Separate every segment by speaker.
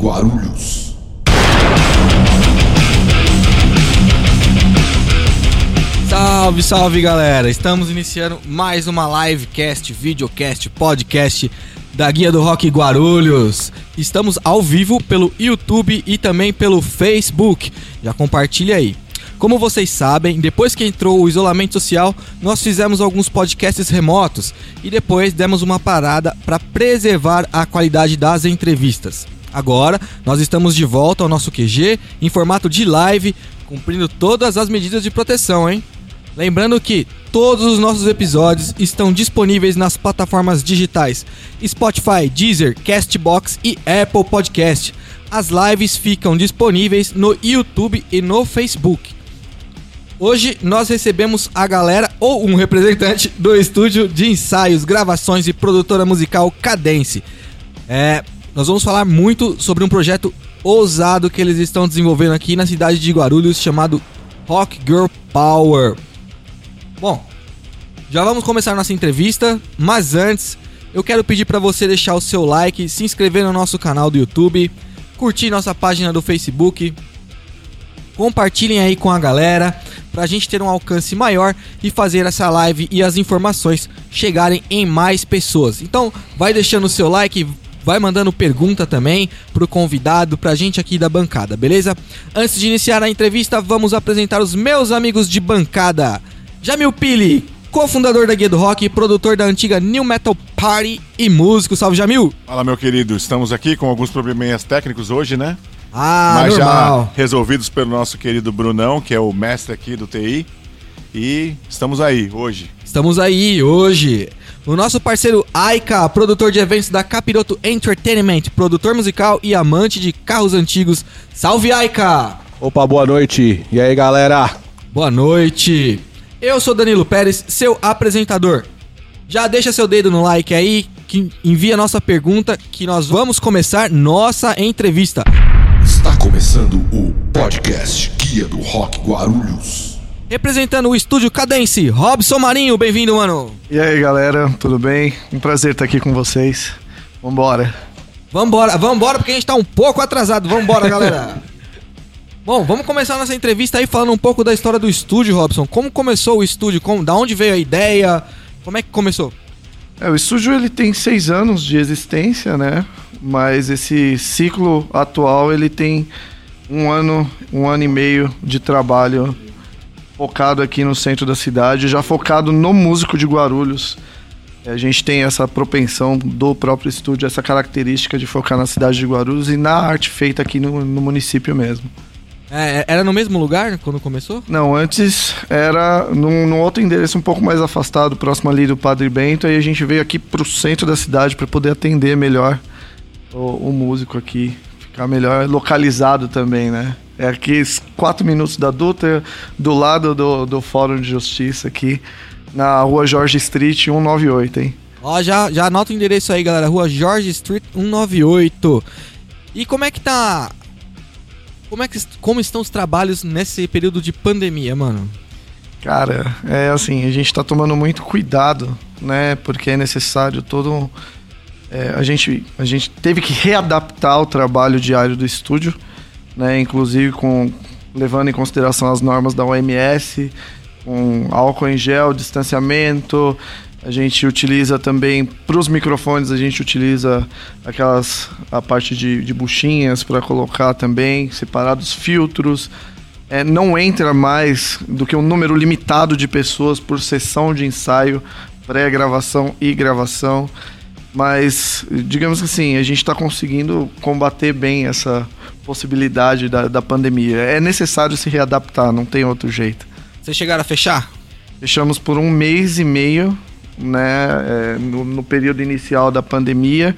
Speaker 1: Guarulhos.
Speaker 2: Salve, salve galera! Estamos iniciando mais uma livecast, videocast, podcast da Guia do Rock Guarulhos. Estamos ao vivo pelo YouTube e também pelo Facebook. Já compartilha aí. Como vocês sabem, depois que entrou o isolamento social, nós fizemos alguns podcasts remotos e depois demos uma parada para preservar a qualidade das entrevistas. Agora, nós estamos de volta ao nosso QG em formato de live, cumprindo todas as medidas de proteção, hein? Lembrando que todos os nossos episódios estão disponíveis nas plataformas digitais Spotify, Deezer, Castbox e Apple Podcast. As lives ficam disponíveis no YouTube e no Facebook. Hoje nós recebemos a galera ou um representante do estúdio de ensaios, gravações e produtora musical Cadence. É, nós vamos falar muito sobre um projeto ousado que eles estão desenvolvendo aqui na cidade de Guarulhos chamado Rock Girl Power. Bom, já vamos começar nossa entrevista, mas antes eu quero pedir para você deixar o seu like, se inscrever no nosso canal do YouTube, curtir nossa página do Facebook, compartilhem aí com a galera para a gente ter um alcance maior e fazer essa live e as informações chegarem em mais pessoas. Então, vai deixando o seu like, vai mandando pergunta também pro convidado, pra gente aqui da bancada, beleza? Antes de iniciar a entrevista, vamos apresentar os meus amigos de bancada. Jamil Pili, cofundador da Guia do Rock, produtor da antiga New Metal Party e músico. Salve, Jamil!
Speaker 3: Fala, meu querido. Estamos aqui com alguns probleminhas técnicos hoje, né?
Speaker 2: Ah,
Speaker 3: Mas
Speaker 2: normal.
Speaker 3: já resolvidos pelo nosso querido Brunão, que é o mestre aqui do TI. E estamos aí hoje.
Speaker 2: Estamos aí hoje. O nosso parceiro Aika, produtor de eventos da Capiroto Entertainment, produtor musical e amante de carros antigos. Salve, Aika!
Speaker 4: Opa, boa noite. E aí, galera?
Speaker 2: Boa noite. Eu sou Danilo Pérez, seu apresentador. Já deixa seu dedo no like aí, que envia nossa pergunta que nós vamos começar nossa entrevista.
Speaker 1: Está começando o podcast Guia do Rock Guarulhos.
Speaker 2: Representando o estúdio Cadence, Robson Marinho, bem-vindo, mano.
Speaker 5: E aí, galera, tudo bem? Um prazer estar aqui com vocês. Vambora.
Speaker 2: Vambora, vambora, porque a gente tá um pouco atrasado. Vambora, galera. Bom, vamos começar nossa entrevista aí falando um pouco da história do estúdio, Robson. Como começou o estúdio? Como, da onde veio a ideia? Como é que começou?
Speaker 5: É, o estúdio ele tem seis anos de existência, né? Mas esse ciclo atual ele tem um ano, um ano e meio de trabalho focado aqui no centro da cidade, já focado no músico de Guarulhos. A gente tem essa propensão do próprio estúdio, essa característica de focar na cidade de Guarulhos e na arte feita aqui no, no município mesmo.
Speaker 2: É, era no mesmo lugar quando começou?
Speaker 5: Não, antes era num, num, outro endereço um pouco mais afastado, próximo ali do Padre Bento, aí a gente veio aqui pro centro da cidade para poder atender melhor o, o, músico aqui, ficar melhor localizado também, né? É aqui quatro minutos da Dutra, do lado do, do Fórum de Justiça aqui, na rua Jorge Street 198, hein?
Speaker 2: Ó, já, já anota o endereço aí, galera, rua Jorge Street 198. E como é que tá como, é que, como estão os trabalhos nesse período de pandemia, mano?
Speaker 5: Cara, é assim, a gente tá tomando muito cuidado, né? Porque é necessário todo. É, a, gente, a gente teve que readaptar o trabalho diário do estúdio, né? Inclusive com levando em consideração as normas da OMS, com álcool em gel, distanciamento, a gente utiliza também para os microfones, a gente utiliza aquelas a parte de, de buchinhas para colocar também, separados filtros. É, não entra mais do que um número limitado de pessoas por sessão de ensaio, pré-gravação e gravação. Mas, digamos que assim, a gente está conseguindo combater bem essa possibilidade da, da pandemia. É necessário se readaptar, não tem outro jeito.
Speaker 2: Vocês chegaram a fechar?
Speaker 5: Fechamos por um mês e meio né, é, no, no, período inicial da pandemia.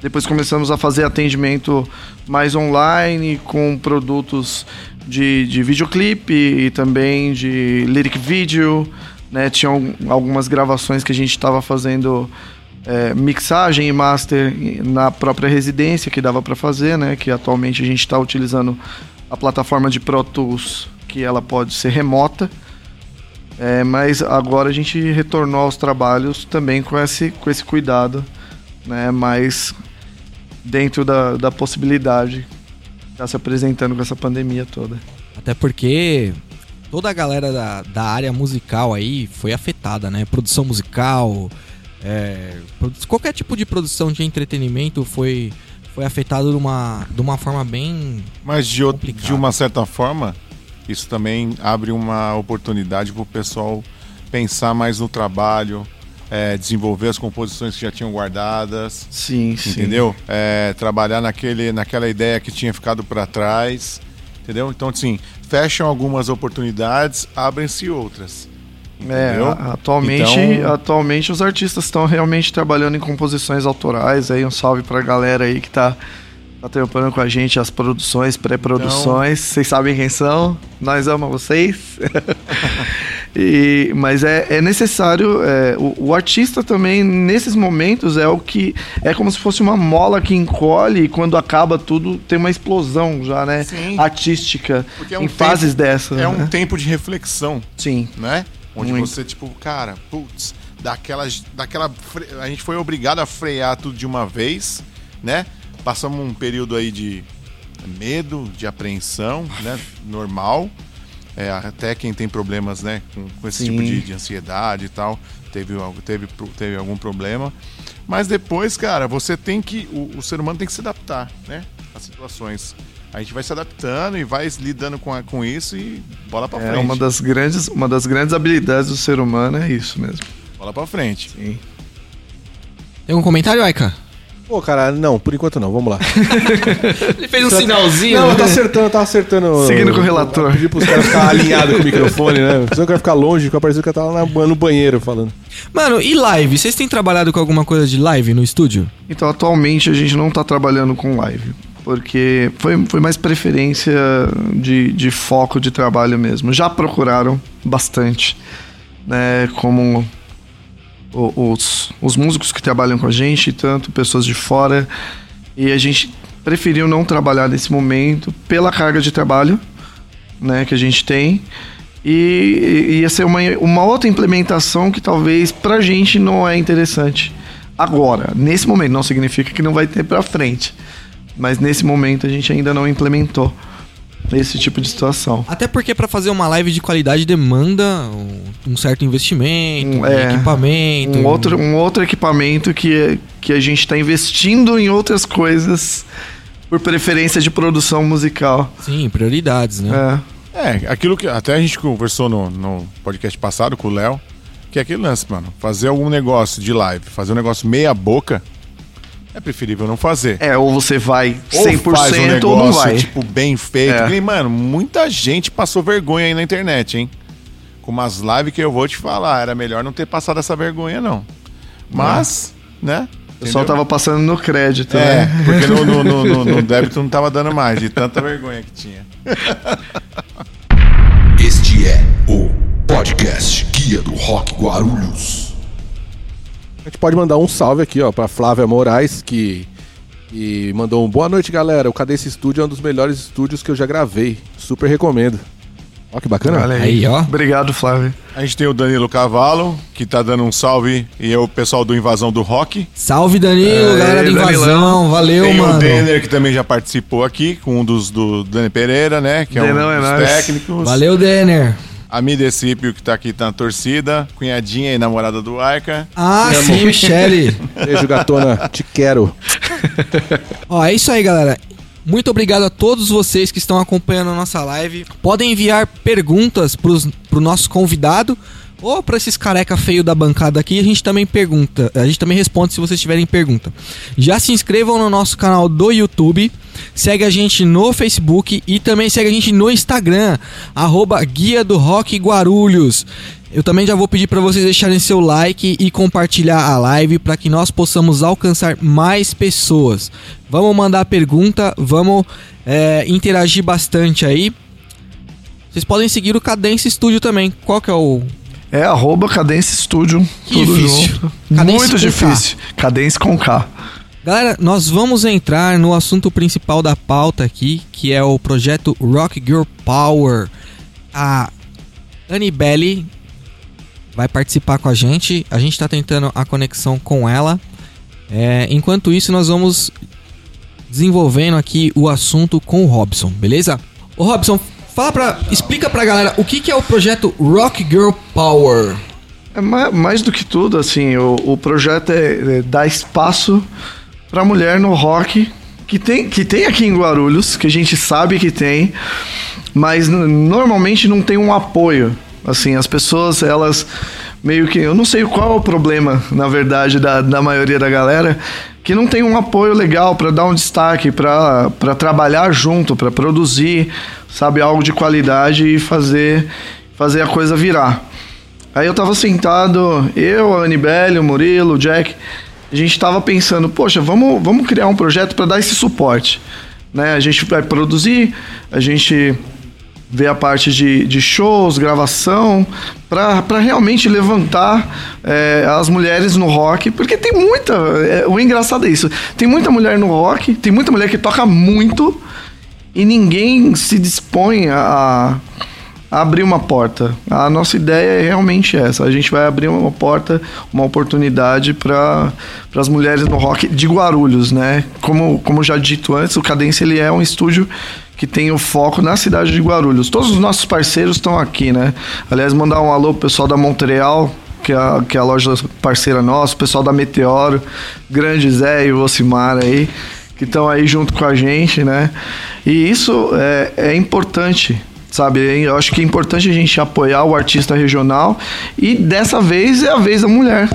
Speaker 5: Depois começamos a fazer atendimento mais online com produtos de, de videoclipe e também de lyric video. Né? Tinham algumas gravações que a gente estava fazendo é, mixagem e master na própria residência que dava para fazer, né? Que atualmente a gente está utilizando a plataforma de Pro Tools, que ela pode ser remota. É, mas agora a gente retornou aos trabalhos também com esse, com esse cuidado, né? Mais dentro da, da possibilidade que tá se apresentando com essa pandemia toda.
Speaker 2: Até porque toda a galera da, da área musical aí foi afetada, né? Produção musical, é, qualquer tipo de produção de entretenimento foi, foi afetado de uma, de uma forma bem.
Speaker 3: Mas de,
Speaker 2: Complicado.
Speaker 3: de uma certa forma, isso também abre uma oportunidade para o pessoal pensar mais no trabalho, é, desenvolver as composições que já tinham guardadas,
Speaker 5: Sim, sim.
Speaker 3: entendeu? É, trabalhar naquele, naquela ideia que tinha ficado para trás, entendeu? Então, assim, fecham algumas oportunidades, abrem-se outras.
Speaker 5: É, a- atualmente,
Speaker 3: Então-
Speaker 5: atualmente os artistas estão realmente trabalhando em composições autorais. Aí um salve pra galera aí que tá, tá trampando com a gente as produções, pré-produções.
Speaker 3: Então-
Speaker 5: Vocês sabem quem são? Nós amamos vocês. E- mas é, é necessário. é, o, o artista também, nesses momentos, é o que. É como se fosse uma mola que encolhe e quando acaba tudo tem uma explosão já, né?
Speaker 3: Sim.
Speaker 5: Artística.
Speaker 3: Porque é um
Speaker 5: em fases
Speaker 3: tempo-
Speaker 5: dessas.
Speaker 3: É um
Speaker 5: né?
Speaker 3: tempo de reflexão.
Speaker 5: Sim.
Speaker 3: né? Onde
Speaker 5: Muito.
Speaker 3: você, tipo, cara, putz, daquela, daquela. fre- A gente foi obrigado a frear tudo de uma vez, né? Passamos um período aí de medo, de apreensão, né? Normal. É, até quem tem problemas, né? Com, com esse
Speaker 5: Sim.
Speaker 3: tipo de, de ansiedade e tal, teve, teve, teve algum problema. Mas depois, cara, você tem que. O, o ser humano tem que se adaptar, né? Às situações. A gente vai se adaptando e vai lidando com, a- com isso e bola pra
Speaker 5: É
Speaker 3: frente.
Speaker 5: uma das grandes, uma das grandes habilidades do ser humano é isso mesmo.
Speaker 3: Bola pra frente.
Speaker 5: Sim.
Speaker 2: Tem um comentário, Aika?
Speaker 4: Pô, cara, não, por enquanto não, vamos lá.
Speaker 2: Ele fez um sinalzinho.
Speaker 4: Não, eu tô acertando, tá acertando.
Speaker 5: Seguindo com o relator.
Speaker 4: Eu Pedi pros caras ficar alinhados com o microfone, né? Senão eu quero ficar longe, que parecia que eu tava na- no banheiro falando.
Speaker 2: Mano, e live? Vocês têm trabalhado com alguma coisa de live no estúdio?
Speaker 5: Então, atualmente a gente não tá trabalhando com live. Porque foi, foi mais preferência de, de foco de trabalho mesmo. Já procuraram bastante, né? Como os, os músicos que trabalham com a gente, tanto pessoas de fora. E a gente preferiu não trabalhar nesse momento pela carga de trabalho né, que a gente tem. E ia ser uma, uma outra implementação que talvez pra gente não é interessante. Agora, nesse momento, não significa que não vai ter pra frente. Mas nesse momento a gente ainda não implementou esse tipo de situação.
Speaker 2: Até porque pra fazer uma live de qualidade demanda um, um certo investimento,
Speaker 5: Um-
Speaker 2: um
Speaker 5: é,
Speaker 2: equipamento.
Speaker 5: Um outro, um outro equipamento que, que a gente está investindo em outras coisas por preferência de produção musical.
Speaker 2: Sim, prioridades, né?
Speaker 5: É.
Speaker 3: É, aquilo que até a gente conversou no, no podcast passado com o Léo, que é aquele lance, mano. Fazer algum negócio de live, fazer um negócio meia boca, é preferível não fazer.
Speaker 5: É, ou você vai
Speaker 3: Ou
Speaker 5: 100%
Speaker 3: faz um negócio,
Speaker 5: ou não vai.
Speaker 3: tipo, bem feito.
Speaker 5: É.
Speaker 3: E, mano, muita gente passou vergonha aí na internet, hein? Com umas lives que eu vou te falar, era melhor não ter passado essa vergonha, não. Mas, né?
Speaker 5: O pessoal tava passando no crédito,
Speaker 3: É,
Speaker 5: né?
Speaker 3: porque no, no, no, no- no débito não tava dando mais, de tanta vergonha que tinha.
Speaker 1: Este é o podcast Guia do Rock Guarulhos.
Speaker 4: A gente pode mandar um salve aqui, ó, pra Flávia Moraes, que, que mandou um boa noite, galera. O Cadê esse estúdio é um dos melhores estúdios que eu já gravei. Super recomendo. Ó, que bacana.
Speaker 5: Olha
Speaker 2: Aí, ó.
Speaker 5: Obrigado, Flávio.
Speaker 3: A gente tem o Danilo Cavalo, que tá dando um salve, e é o pessoal do Invasão do Rock.
Speaker 2: Salve Danilo,
Speaker 5: É,
Speaker 2: galera do
Speaker 5: Danilão.
Speaker 2: Invasão, valeu,
Speaker 3: tem
Speaker 2: mano.
Speaker 3: o Denner, que também já participou aqui, com um dos do Dani Pereira, né? Que é
Speaker 5: Denão
Speaker 3: um
Speaker 5: é
Speaker 3: dos
Speaker 5: nóis.
Speaker 3: técnicos.
Speaker 2: Valeu, Denner.
Speaker 3: A Mi Decipio, que tá aqui tá na torcida. Cunhadinha e namorada do Arca.
Speaker 2: Ah, sim, Michele.
Speaker 4: Beijo, gatona. Te quero.
Speaker 2: Ó, é isso aí, galera. Muito obrigado a todos vocês que estão acompanhando a nossa live. Podem enviar perguntas pros, pro nosso convidado ou para esses careca feio da bancada aqui. A gente também pergunta, a gente também responde se vocês tiverem pergunta. Já se inscrevam no nosso canal do YouTube, segue a gente no Facebook e também segue a gente no Instagram, arroba Guia do Rock Guarulhos. Eu também já vou pedir para vocês deixarem seu like e compartilhar a live para que nós possamos alcançar mais pessoas. Vamos mandar pergunta, vamos é, interagir bastante aí. Vocês podem seguir o Cadence Studio também. Qual que é o.
Speaker 5: É arroba Cadence Studio.
Speaker 2: Que
Speaker 5: tudo
Speaker 2: difícil.
Speaker 5: junto.
Speaker 2: Cadence
Speaker 5: Muito difícil. Cadence com K.
Speaker 2: Galera, nós vamos entrar no assunto principal da pauta aqui, que é o projeto Rock Girl Power. A Annibelle vai participar com a gente. A gente está tentando a conexão com ela. É, enquanto isso, nós vamos desenvolvendo aqui o assunto com o Robson, beleza? Ô Robson, fala pra, explica pra galera o que, que é o projeto Rock Girl Power.
Speaker 5: É ma- mais do que tudo, assim, o, o projeto é, é dar espaço pra mulher no rock que tem, que tem aqui em Guarulhos, que a gente sabe que tem, mas normalmente não tem um apoio. Assim, as pessoas, elas meio que. Eu não sei qual é o problema, na verdade, da, da maioria da galera, que não tem um apoio legal pra dar um destaque, pra trabalhar junto, pra produzir, sabe, algo de qualidade e fazer, fazer a coisa virar. Aí eu tava sentado, eu, a Anibele, o Murilo, o Jack, a gente tava pensando, poxa, vamos, vamos criar um projeto para dar esse suporte. Né? A gente vai produzir, a gente vê a parte de, de shows, gravação, para realmente levantar é, as mulheres no rock, porque tem muita. é, o engraçado é isso: tem muita mulher no rock, tem muita mulher que toca muito e ninguém se dispõe a, a abrir uma porta. A nossa ideia é realmente essa: a gente vai abrir uma porta, uma oportunidade para as mulheres no rock de Guarulhos, né? Como, como já dito antes, o Cadência ele é um estúdio que tem o foco na cidade de Guarulhos. Todos os nossos parceiros estão aqui, né? Aliás, mandar um alô pro pessoal da Montreal, que é, a, que é a loja parceira nossa, o pessoal da Meteoro, grande Zé e o Ocimar aí, que estão aí junto com a gente, né? E isso é, é importante, sabe? Eu acho que é importante a gente apoiar o artista regional e dessa vez é a vez da mulher.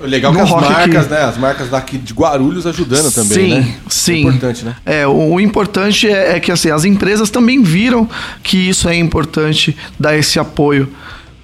Speaker 4: Legal
Speaker 5: No
Speaker 4: que as marcas, né? As marcas daqui de Guarulhos ajudando também,
Speaker 5: sim,
Speaker 4: né?
Speaker 5: Sim,
Speaker 4: É importante, né?
Speaker 5: É, o, o importante é, é que assim, as empresas também viram que isso é importante dar esse apoio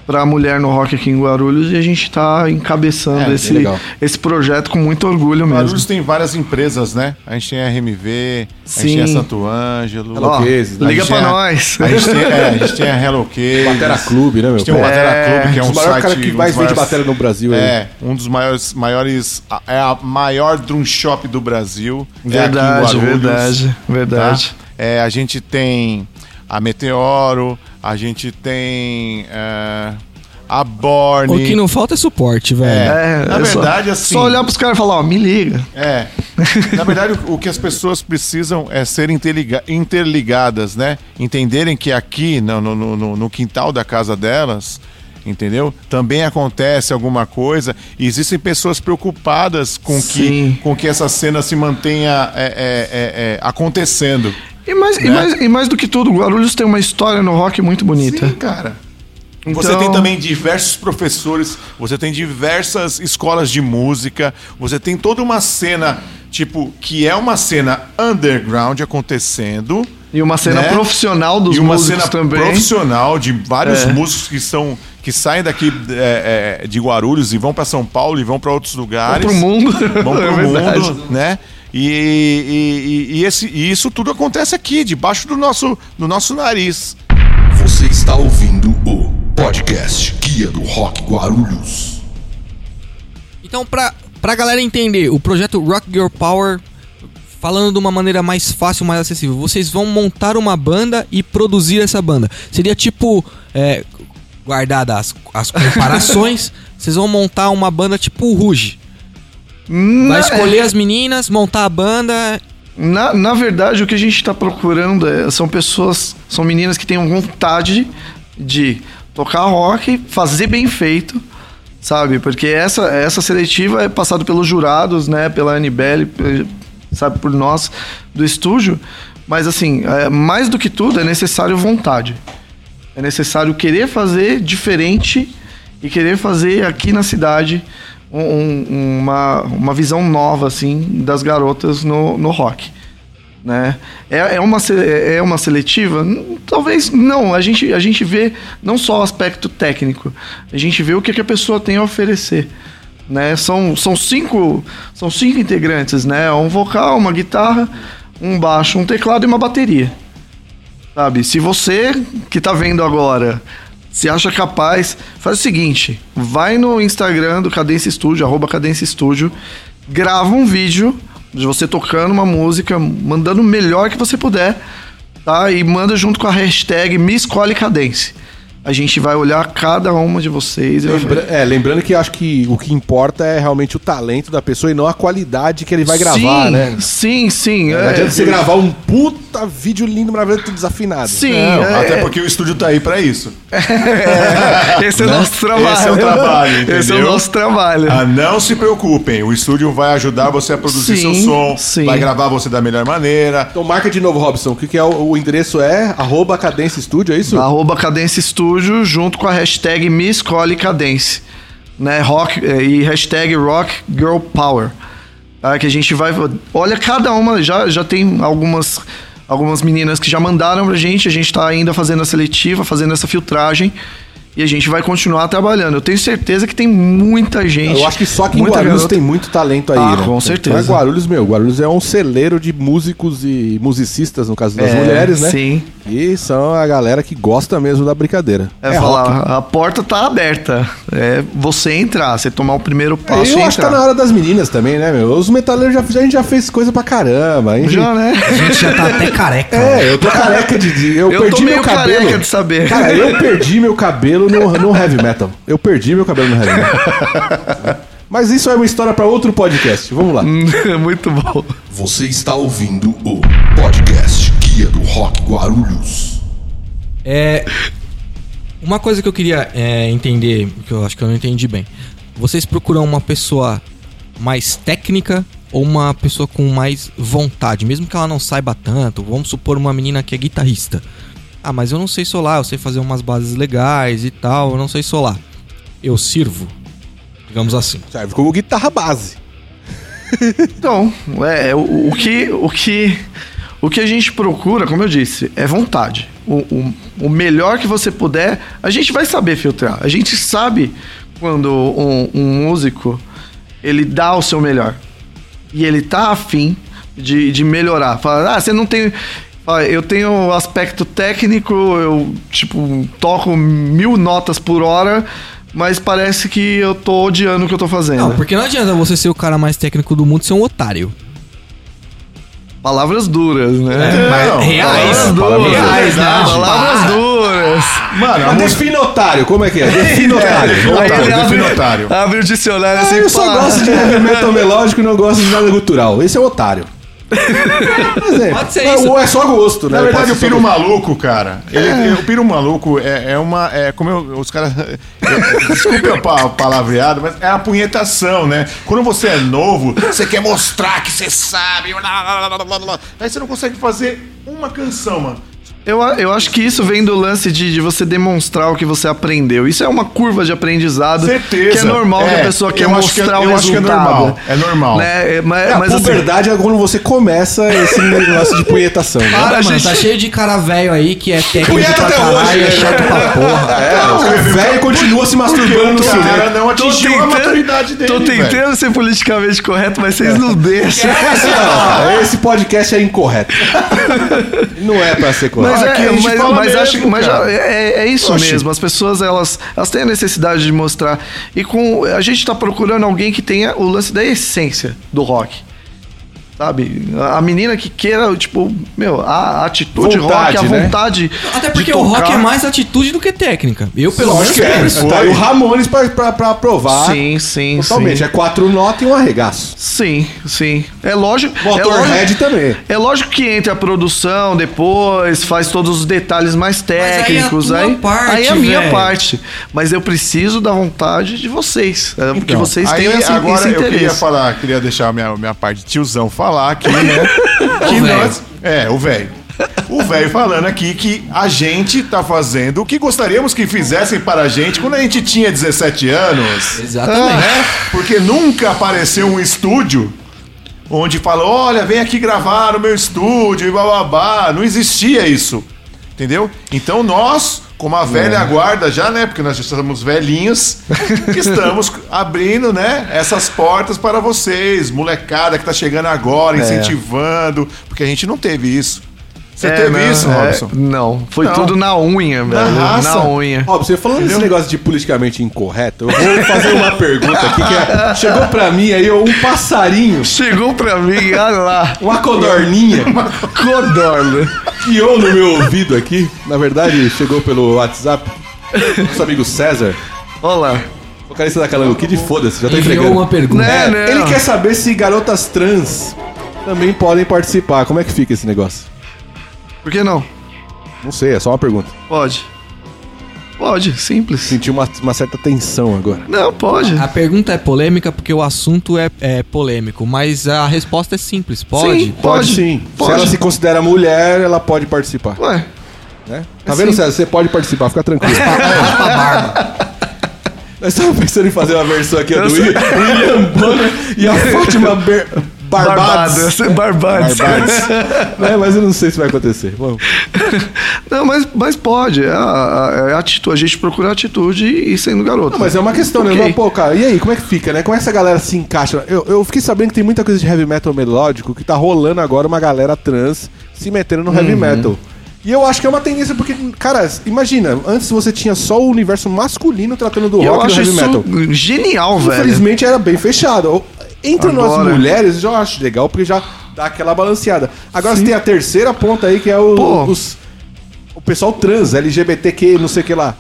Speaker 5: para a mulher no rock aqui em Guarulhos e a gente está encabeçando
Speaker 3: É,
Speaker 5: esse, esse projeto com muito orgulho mesmo.
Speaker 3: Guarulhos tem várias empresas, né? A gente tem a RMV, a
Speaker 5: Sim.
Speaker 3: gente tem a Santo Ângelo.
Speaker 4: Hello
Speaker 5: Ó,
Speaker 4: Cases, né?
Speaker 3: a
Speaker 5: liga
Speaker 3: gente
Speaker 5: pra
Speaker 3: tem a-
Speaker 5: nós.
Speaker 3: A gente tem, é, a gente tem a Hello Case.
Speaker 4: Batera Clube, né,
Speaker 3: A
Speaker 4: meu?
Speaker 3: gente tem o Batera
Speaker 5: É,
Speaker 3: Clube, que é
Speaker 4: um
Speaker 3: um
Speaker 4: dos maiores
Speaker 3: site...
Speaker 4: caras que
Speaker 3: um
Speaker 4: mais
Speaker 3: dos
Speaker 4: vende bateria no Brasil. aí.
Speaker 3: É, um dos maiores, maiores. a- É a maior drum shop do Brasil. é aqui em
Speaker 5: Verdade,
Speaker 3: Guarulhos,
Speaker 5: verdade, verdade.
Speaker 3: tá? É, a gente tem a Meteoro, a gente tem é, a Borne.
Speaker 2: O que não falta é suporte, velho.
Speaker 3: É. na
Speaker 5: é só-
Speaker 3: verdade, assim-
Speaker 5: Só olhar pros caras e falar, ó, me liga.
Speaker 3: É. Na verdade, o o que as pessoas precisam é ser interliga- interligadas, né? Entenderem que aqui, no, no, no- no quintal da casa delas, entendeu? Também acontece alguma coisa. E existem pessoas preocupadas com que, com que essa cena se mantenha é, é, é, é, acontecendo.
Speaker 5: E mais, e,
Speaker 3: Né?
Speaker 5: mais, e mais do que tudo, Guarulhos tem uma história no rock muito bonita.
Speaker 3: Sim, cara. Você
Speaker 5: Então-
Speaker 3: tem também diversos professores, você tem diversas escolas de música, você tem toda uma cena, tipo, que é uma cena underground acontecendo.
Speaker 5: E uma cena
Speaker 3: né?
Speaker 5: profissional dos
Speaker 3: e uma
Speaker 5: músicos
Speaker 3: cena
Speaker 5: também.
Speaker 3: profissional de vários
Speaker 5: É.
Speaker 3: músicos que são que saem daqui é, é, de Guarulhos e vão para São Paulo e vão para outros lugares.
Speaker 5: Pro mundo.
Speaker 3: Vão
Speaker 5: É
Speaker 3: pro
Speaker 5: verdade.
Speaker 3: mundo, né? E, e- e- e esse, e isso tudo acontece aqui, debaixo do nosso, do nosso nariz.
Speaker 1: Você está ouvindo o podcast Guia do Rock Guarulhos.
Speaker 2: Então, pra, pra galera entender, o projeto Rock Girl Power, falando de uma maneira mais fácil, mais acessível, vocês vão montar uma banda e produzir essa banda. Seria tipo, é, guardadas as, as comparações, vocês vão montar uma banda tipo o Ruge. Vai
Speaker 5: Na,
Speaker 2: escolher as meninas, montar a banda.
Speaker 5: na, na verdade, o que a gente está procurando é- são pessoas, são meninas que tenham vontade de tocar rock, fazer bem feito, sabe? Porque essa, essa seletiva é passada pelos jurados, né? Pela Anibele, sabe? Por nós do estúdio. Mas, assim, é, mais do que tudo, é necessário vontade. É necessário querer fazer diferente e querer fazer aqui na cidade um- um- uma, uma visão nova, assim, das garotas no, no rock. Né? É, é, uma, se- é uma seletiva? Talvez não. A gente, a gente vê não só o aspecto técnico, a gente vê o que, que a pessoa tem a oferecer. Né? São, são, cinco, são cinco integrantes, né? Um vocal, uma guitarra, um baixo, um teclado e uma bateria. Sabe? Se você que tá vendo agora se acha capaz, faz o seguinte: vai no Instagram do Cadência Studio, arroba Cadência Studio, grava um vídeo de você tocando uma música, mandando o melhor que você puder, tá? E manda junto com a hashtag Me Escolhe Cadência. A gente vai olhar cada uma de vocês.
Speaker 4: Lembra- é, lembrando que acho que o que importa é realmente o talento da pessoa e não a qualidade que ele vai gravar,
Speaker 5: sim,
Speaker 4: né?
Speaker 5: Sim, sim.
Speaker 4: Não
Speaker 5: é,
Speaker 4: adianta você gravar um puta vídeo lindo, maravilhoso, tudo desafinado.
Speaker 5: Sim,
Speaker 3: Não,
Speaker 5: é,
Speaker 3: até porque o estúdio tá aí pra isso.
Speaker 5: esse é o nosso trabalho.
Speaker 3: Esse é o trabalho,
Speaker 5: Esse é o
Speaker 3: entendeu?
Speaker 5: nosso trabalho.
Speaker 3: Ah, não se preocupem, o estúdio vai ajudar você a produzir
Speaker 5: Sim,
Speaker 3: seu som,
Speaker 5: sim.
Speaker 3: vai gravar você da melhor maneira.
Speaker 4: Então marca de novo, Robson. O que, que é o, o endereço é arroba Cadência Studio, é isso?
Speaker 5: Arroba Cadência Studio junto com a hashtag Me Escolhe Cadência. Né? Rock, eh, e hashtag Rock Girl Power. Tá? Que a gente vai. Olha, cada uma já, já tem algumas, algumas meninas que já mandaram pra gente. A gente tá ainda fazendo a seletiva, fazendo essa filtragem. E a gente vai continuar trabalhando. Eu tenho certeza que tem muita gente.
Speaker 4: Eu acho que só aqui em Guarulhos
Speaker 5: garota.
Speaker 4: tem muito talento aí,
Speaker 5: Ah,
Speaker 4: né?
Speaker 5: com certeza.
Speaker 4: Mas Guarulhos, meu, Guarulhos é um celeiro de músicos e musicistas, no caso das
Speaker 5: É,
Speaker 4: mulheres, né?
Speaker 5: sim.
Speaker 4: E são a galera que gosta mesmo da brincadeira.
Speaker 5: É, falar, a porta tá aberta. É você entrar, você tomar o primeiro
Speaker 4: É,
Speaker 5: passo
Speaker 4: eu
Speaker 5: e
Speaker 4: acho que tá
Speaker 5: entrar.
Speaker 4: na hora das meninas também, né, meu? Os metaleiros já, a gente já fez coisa pra caramba. Gente,
Speaker 5: Já, né?
Speaker 2: A gente já tá até careca.
Speaker 4: É, eu tô careca de. de- Eu,
Speaker 5: Eu
Speaker 4: perdi
Speaker 5: tô meio
Speaker 4: meu cabelo.
Speaker 5: careca de saber.
Speaker 4: Cara, eu perdi meu cabelo no, no heavy metal. Eu perdi meu cabelo no heavy metal. Mas isso é uma história pra outro podcast. Vamos lá.
Speaker 5: Muito bom.
Speaker 1: Você está ouvindo o podcast Guia do Rock Guarulhos.
Speaker 2: É. Uma coisa que eu queria é, entender, que eu acho que eu não entendi bem. Vocês procuram uma pessoa mais técnica ou uma pessoa com mais vontade, mesmo que ela não saiba tanto? Vamos supor uma menina que é guitarrista. Ah, mas eu não sei solar, eu sei fazer umas bases legais e tal, eu não sei solar. Eu sirvo. Digamos assim.
Speaker 4: Serve como guitarra base.
Speaker 5: Então, é, o, o que, o, que, o que a gente procura, como eu disse, é vontade. O, o, o melhor que você puder, a gente vai saber filtrar. A gente sabe quando um, um músico ele dá o seu melhor e ele tá afim de, de melhorar. Fala, ah, você não tem. Eu tenho aspecto técnico, eu tipo toco mil notas por hora, mas parece que eu tô odiando o que eu tô fazendo.
Speaker 2: Não, porque não adianta você ser o cara mais técnico do mundo e ser um otário.
Speaker 5: Palavras duras, né?
Speaker 3: Não,
Speaker 2: reais,
Speaker 5: Palavras duras.
Speaker 2: reais, né?
Speaker 5: Palavras duras.
Speaker 3: Mano,
Speaker 4: Mas defina otário, como é que é? Defina otário.
Speaker 3: É,
Speaker 4: lá.
Speaker 5: Aí ele abre, o dicionário
Speaker 4: Ah,
Speaker 5: assim
Speaker 4: eu só gosto de heavy metal melódico e não gosto de nada gutural. Esse é o otário. Mas é,
Speaker 2: Pode ser
Speaker 4: é,
Speaker 2: isso.
Speaker 4: Ou é só gosto, né?
Speaker 3: Na verdade,
Speaker 4: Pode
Speaker 3: o Piro. Maluco, cara, ele, ele- o Piro Maluco é, é uma. É como eu- os caras. Desculpe a pa- palavreado, mas é a punhetação, né? Quando você é novo, você quer mostrar que você sabe. Aí você não consegue fazer uma canção, mano.
Speaker 5: Eu, eu acho que isso vem do lance de, de você demonstrar o que você aprendeu. Isso é uma curva de aprendizado.
Speaker 3: Certeza.
Speaker 5: Que é normal que
Speaker 3: É,
Speaker 5: a pessoa quer
Speaker 3: eu acho que é-
Speaker 5: mostrar o
Speaker 3: eu acho que é
Speaker 5: resultado.
Speaker 3: normal, é normal.
Speaker 5: Né? É, mas,
Speaker 4: É, a
Speaker 5: mas assim,
Speaker 4: é quando você começa esse negócio de punhetação. Né?
Speaker 2: Para,
Speaker 5: A
Speaker 2: mano,
Speaker 5: gente-
Speaker 2: tá cheio de cara velho aí que é técnico
Speaker 3: Punheta
Speaker 2: pra
Speaker 3: até
Speaker 2: caralho
Speaker 3: hoje,
Speaker 2: é
Speaker 3: né?
Speaker 2: chato pra porra.
Speaker 4: É, o velho continua se masturbando no
Speaker 3: o cara não atingiu a maturidade dele.
Speaker 5: tô tentando
Speaker 3: velho.
Speaker 5: ser politicamente correto, mas vocês não deixam.
Speaker 4: Esse podcast é incorreto. Não é pra ser correto.
Speaker 5: Mas, é, mas, mas
Speaker 3: mesmo,
Speaker 5: acho, mas
Speaker 3: cara.
Speaker 5: é, é isso
Speaker 3: Oxi.
Speaker 5: mesmo. As pessoas elas, elas têm a necessidade de mostrar. E com a gente tá procurando alguém que tenha o lance da essência do rock. Sabe? A menina que queira, tipo, meu, a atitude
Speaker 4: Vontade,
Speaker 5: rock, a
Speaker 4: né?
Speaker 5: vontade.
Speaker 2: Até
Speaker 5: de
Speaker 2: porque o rock é mais atitude do que técnica. Eu, pelo menos,
Speaker 4: que é. Tá aí o Ramones pra, pra, pra provar.
Speaker 5: Sim, sim,
Speaker 4: Totalmente.
Speaker 5: sim.
Speaker 4: É quatro notas e um arregaço.
Speaker 5: Sim, sim. É lógico. é
Speaker 4: Motorhead
Speaker 5: lógico,
Speaker 4: também.
Speaker 5: é lógico que entra a produção depois, faz todos os detalhes mais
Speaker 2: aí é a
Speaker 5: técnicos.
Speaker 2: tua
Speaker 5: Aí,
Speaker 2: parte,
Speaker 5: aí é a minha parte. Mas eu preciso da vontade de vocês. é, porque
Speaker 3: Então,
Speaker 5: vocês
Speaker 3: aí,
Speaker 5: têm esse,
Speaker 3: agora
Speaker 5: esse
Speaker 3: eu queria
Speaker 5: interesse.
Speaker 3: falar, queria deixar a minha, minha parte de tiozão falar aqui, né? que
Speaker 2: velho.
Speaker 3: nós. É, o velho. O velho falando aqui que a gente tá fazendo o que gostaríamos que fizessem para a gente quando a gente tinha 17 anos.
Speaker 2: Exatamente.
Speaker 3: Né? Porque nunca apareceu um estúdio onde fala: olha, vem aqui gravar no meu estúdio e bababá. Não existia isso. Entendeu? Então nós, como a velha guarda já, né? Porque nós já somos velhinhos, estamos abrindo, né? Essas portas para vocês, molecada que tá chegando agora, incentivando, porque a gente não teve isso. Você
Speaker 5: É,
Speaker 3: teve
Speaker 5: não,
Speaker 3: isso,
Speaker 5: é,
Speaker 3: Robson?
Speaker 5: Não, foi
Speaker 3: Não.
Speaker 5: tudo na unha, velho.
Speaker 3: raça.
Speaker 5: Na unha.
Speaker 4: Você falando desse negócio de politicamente incorreto, eu vou fazer uma pergunta aqui que é- chegou pra mim aí um passarinho,
Speaker 5: Chegou pra mim, olha lá.
Speaker 4: uma codorninha,
Speaker 5: Codorna.
Speaker 4: piou no meu ouvido aqui. Na verdade, chegou pelo WhatsApp. Nosso amigo César,
Speaker 5: Olá.
Speaker 4: vocalista da Calango Kid, foda-se, já
Speaker 2: Enviou
Speaker 4: entregando.
Speaker 2: uma pergunta.
Speaker 4: É,
Speaker 5: não.
Speaker 4: ele quer saber se garotas trans também podem participar. Como é que fica esse negócio?
Speaker 5: Por que não?
Speaker 4: Não sei, é só uma pergunta.
Speaker 5: Pode. Pode, simples.
Speaker 4: Senti uma, uma certa tensão agora.
Speaker 5: Não, pode.
Speaker 2: A pergunta é polêmica porque o assunto é, é polêmico, mas a resposta é simples. Pode?
Speaker 5: Sim.
Speaker 4: Pode,
Speaker 5: Pode,
Speaker 4: sim.
Speaker 5: pode.
Speaker 4: Se ela se considera mulher, ela pode participar.
Speaker 5: Ué,
Speaker 4: Né? Tá
Speaker 5: É
Speaker 4: vendo. César? Você pode participar, fica tranquilo. Nós estávamos pensando em fazer uma versão aqui do. William Bonner e a Fátima Ber... Barbados.
Speaker 5: Barbados. Barbados.
Speaker 4: Barbados. né? Mas eu não sei se vai acontecer. Vamos.
Speaker 5: Não, mas, mas pode. É a, é a atitude. A gente procura atitude e sendo garoto.
Speaker 4: Não, mas é uma questão, né?
Speaker 5: Ok.
Speaker 4: Pô, cara, e aí, como é que fica, né? Como é que essa galera se encaixa? Eu, eu fiquei sabendo que tem muita coisa de heavy metal melódico que tá rolando agora uma galera trans se metendo no
Speaker 5: Uhum.
Speaker 4: heavy metal. E eu acho que é uma tendência, porque, cara, imagina, antes você tinha só o universo masculino tratando do
Speaker 5: E eu
Speaker 4: rock e do
Speaker 5: acho
Speaker 4: heavy
Speaker 5: isso
Speaker 4: metal.
Speaker 5: genial, velho.
Speaker 4: Infelizmente era bem fechado. Entre nós
Speaker 5: Agora-
Speaker 4: mulheres, eu já acho legal, porque já dá aquela balanceada. Agora você tem a terceira ponta aí, que é o, os, o pessoal trans, LGBTQ, não sei o que lá.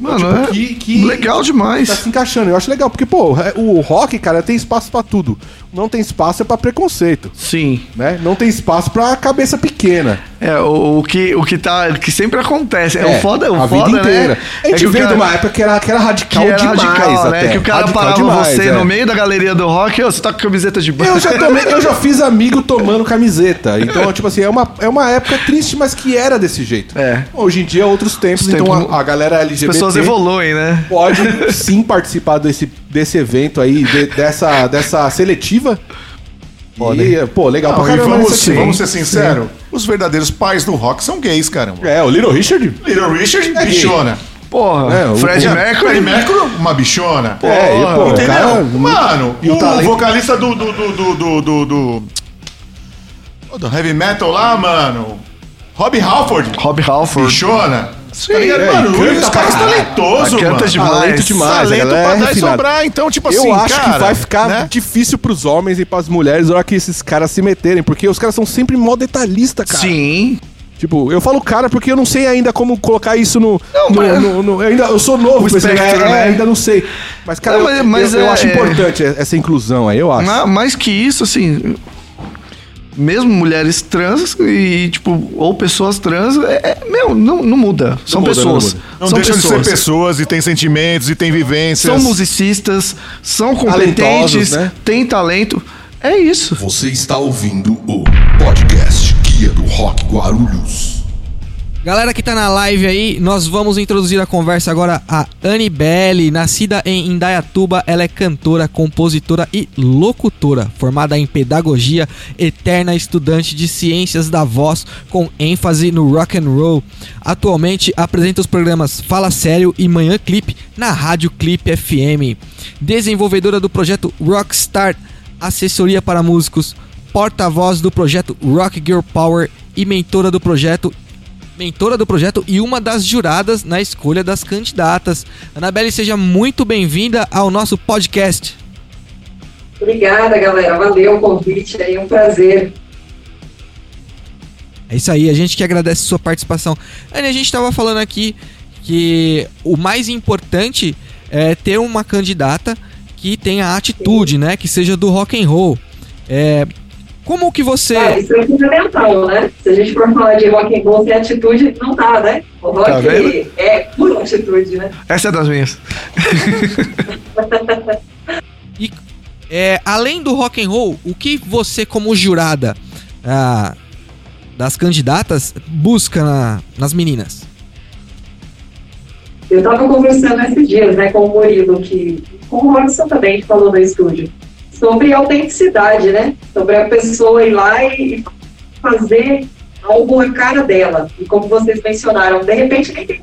Speaker 5: Mano,
Speaker 4: Tipo,
Speaker 5: é
Speaker 4: que- que-
Speaker 5: legal demais.
Speaker 4: Tá se encaixando. Eu acho legal, porque, pô, o rock, cara, tem espaço pra tudo. Não tem espaço é pra preconceito,
Speaker 5: Sim.
Speaker 4: né? Não tem espaço pra cabeça pequena.
Speaker 5: É, o, o que, o que tá. que sempre acontece. É, o foda, o
Speaker 4: a
Speaker 5: foda,
Speaker 4: vida inteira.
Speaker 5: né?
Speaker 4: A gente
Speaker 5: é
Speaker 4: veio
Speaker 5: cara-
Speaker 4: de uma época que era, que era radical
Speaker 5: que era
Speaker 4: demais,
Speaker 5: radical,
Speaker 4: até.
Speaker 5: né? Que o cara
Speaker 4: Radical
Speaker 5: parava
Speaker 4: demais,
Speaker 5: você
Speaker 4: é.
Speaker 5: no meio da galeria do rock, ô, você tá com camiseta de banda.
Speaker 4: Eu já, tomei, eu já fiz amigo tomando camiseta. Então, tipo assim, é uma, é uma época triste, mas que era desse jeito.
Speaker 5: É.
Speaker 4: Hoje em dia, outros tempos,
Speaker 5: Os
Speaker 4: então
Speaker 5: tempos-
Speaker 4: a, a galera
Speaker 5: As
Speaker 4: LGBT
Speaker 5: pessoas evoluem, né?
Speaker 4: pode sim participar desse, desse evento aí, de- dessa, dessa seletiva. E, pô, legal
Speaker 3: Não,
Speaker 4: pra caramba
Speaker 3: vamos,
Speaker 4: aqui.
Speaker 3: vamos ser sinceros, os verdadeiros pais do rock são gays, caramba.
Speaker 4: É, o Little Richard?
Speaker 3: Little Richard,
Speaker 4: É gay.
Speaker 3: bichona.
Speaker 5: Porra,
Speaker 4: É, o-
Speaker 5: Fred
Speaker 4: o-
Speaker 5: Mercury.
Speaker 3: Freddie Mercury, uma bichona.
Speaker 4: É, e, pô,
Speaker 3: Entendeu?
Speaker 4: cara-
Speaker 3: Mano,
Speaker 4: e o
Speaker 3: o, vocalista do do, do, do, do, do, do- do heavy metal lá, mano. Rob Halford.
Speaker 5: Rob Halford.
Speaker 3: Bichona.
Speaker 5: Sim,
Speaker 3: tá ligado,
Speaker 4: é,
Speaker 3: mano?
Speaker 4: canta
Speaker 3: Os
Speaker 4: pra
Speaker 3: caras talentosos,
Speaker 5: Ah, canta
Speaker 3: mano.
Speaker 5: demais.
Speaker 4: Talento demais,
Speaker 3: Talento pra
Speaker 4: é
Speaker 3: dar e
Speaker 4: refinada.
Speaker 3: sobrar, então, tipo
Speaker 4: Eu
Speaker 3: assim,
Speaker 4: acho
Speaker 3: cara,
Speaker 4: que vai ficar
Speaker 3: né?
Speaker 4: difícil pros homens e pras mulheres na hora que esses caras se meterem, porque os caras são sempre mó detalhista, cara.
Speaker 5: Sim.
Speaker 4: Tipo, eu falo cara porque eu não sei ainda como colocar isso no.
Speaker 5: Não,
Speaker 4: no-
Speaker 5: mas-
Speaker 4: no- no- eu, ainda, eu sou novo
Speaker 5: O
Speaker 4: pra esse
Speaker 5: espectro, né?
Speaker 4: é, ainda não sei. Mas, cara,
Speaker 5: Não, mas-
Speaker 4: eu,
Speaker 5: mas
Speaker 4: eu, eu
Speaker 5: é-
Speaker 4: acho importante essa inclusão aí, eu acho.
Speaker 5: Ma- mais que isso, assim. Mesmo mulheres trans e, tipo, ou pessoas trans, é, é- meu, não, não muda. São
Speaker 4: muda, não
Speaker 5: pessoas.
Speaker 4: muda.
Speaker 3: Não
Speaker 5: são
Speaker 3: deixam
Speaker 5: pessoas.
Speaker 3: de ser pessoas e tem sentimentos e tem vivências.
Speaker 5: São musicistas, são competentes,
Speaker 4: né?
Speaker 5: têm talento. É isso.
Speaker 1: Você está ouvindo o podcast Guia do Rock Guarulhos.
Speaker 2: Galera que tá na live aí, nós vamos introduzir a conversa agora a Anne Belli, nascida em Indaiatuba, ela é cantora, compositora e locutora, formada em pedagogia, eterna estudante de ciências da voz, com ênfase no rock and roll. Atualmente apresenta os programas Fala Sério e Manhã Clipe na Rádio Clipe FM. Desenvolvedora do projeto Rockstar, assessoria para músicos, porta-voz do projeto Rock Girl Power e mentora do projeto mentora do projeto e uma das juradas na escolha das candidatas. Anabelle, seja muito bem-vinda ao nosso podcast.
Speaker 6: Obrigada, galera. Valeu o convite aí, um prazer.
Speaker 2: É isso aí, a gente que agradece sua participação. Anne, a gente estava falando aqui que o mais importante é ter uma candidata que tenha atitude, né? Que seja do rock and roll. É, como que você...
Speaker 6: Ah, isso é fundamental, né? Se a gente for falar de rock and roll sem atitude, não dá, né? O rock
Speaker 5: Tá
Speaker 6: é pura atitude, né?
Speaker 5: Essa é das minhas.
Speaker 2: E, é, além do rock and roll, o que você como jurada ah, das candidatas busca na- nas meninas?
Speaker 6: Eu estava conversando esses dias, né, com o Murilo, que, com o Robson também, que falou no estúdio, sobre autenticidade, né? Sobre a pessoa ir lá e fazer algo a cara dela. E como vocês mencionaram, de repente nem tem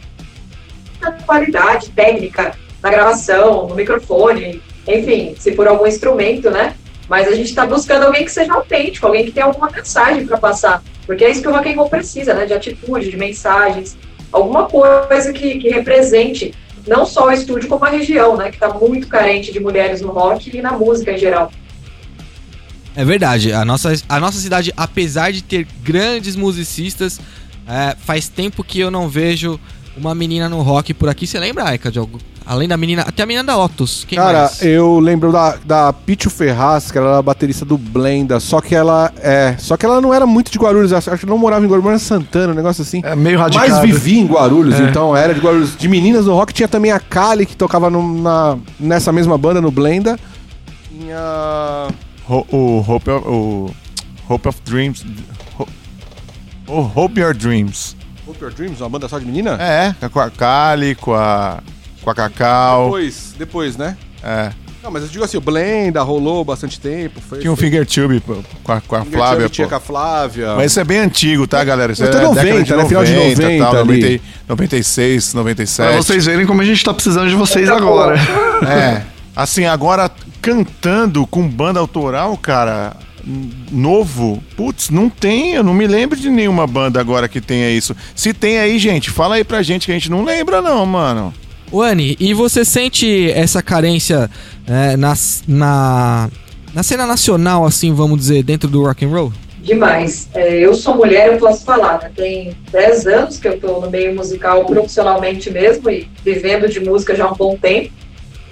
Speaker 6: qualidade técnica na gravação, no microfone, enfim, se for algum instrumento, né? Mas a gente está buscando alguém que seja autêntico, alguém que tenha alguma mensagem para passar. Porque é isso que o rock and roll precisa, né? De atitude, de mensagens, alguma coisa que, que represente não só o estúdio, como a região, né? Que está muito carente de mulheres no rock e na música em geral.
Speaker 2: É verdade, a nossa, a nossa cidade, apesar de ter grandes musicistas, é, faz tempo que eu não vejo uma menina no rock por aqui. Você lembra, Aika, de algo? Além da menina, até a menina da Otus. Quem
Speaker 4: Cara,
Speaker 2: mais?
Speaker 4: eu lembro da, da Pichu Ferraz, que ela era baterista do Blenda, só que ela é. Só que ela não era muito de Guarulhos, acho acho que não morava em Guarulhos, morava em Santana, um negócio assim.
Speaker 5: É meio radical.
Speaker 4: Mas vivia em Guarulhos, então era de Guarulhos. De meninas no rock tinha também a Kali, que tocava no- na, nessa mesma banda, no Blenda. Tinha.
Speaker 3: Ho- O Hope of, o Hope of Dreams. Ho- O Hope Your Dreams.
Speaker 4: Hope Your Dreams, uma banda só de menina?
Speaker 3: É, com a Kali, com a. com a Cacau.
Speaker 4: Depois, depois, né?
Speaker 3: É.
Speaker 4: Não, mas eu digo assim, o Blenda rolou bastante tempo. Foi,
Speaker 3: Tinha um
Speaker 4: foi-
Speaker 3: Fingertube pô, com a, com a
Speaker 4: Finger
Speaker 3: Flávia.
Speaker 4: Tube Tinha
Speaker 3: pô.
Speaker 4: com a Flávia.
Speaker 3: Mas isso é bem antigo, tá, galera? Isso
Speaker 4: Mas
Speaker 3: é
Speaker 4: tá
Speaker 3: década
Speaker 4: 90, né? Final de 90
Speaker 3: tal,
Speaker 4: ali.
Speaker 3: 90, 96, 97.
Speaker 5: Pra vocês verem como a gente tá precisando de vocês agora.
Speaker 3: É. Assim, agora cantando com banda autoral, cara, novo, putz, não tem, eu não me lembro de nenhuma banda agora que tenha isso. Se tem aí, gente, fala aí pra gente que a gente não lembra não, mano.
Speaker 2: Anne, e você sente essa carência é, na, na, na cena nacional, assim, vamos dizer, dentro do rock and roll?
Speaker 6: Demais. É, eu sou mulher, eu posso falar, né? Tem 10 anos que eu estou no meio musical profissionalmente mesmo e vivendo de música já há um bom tempo.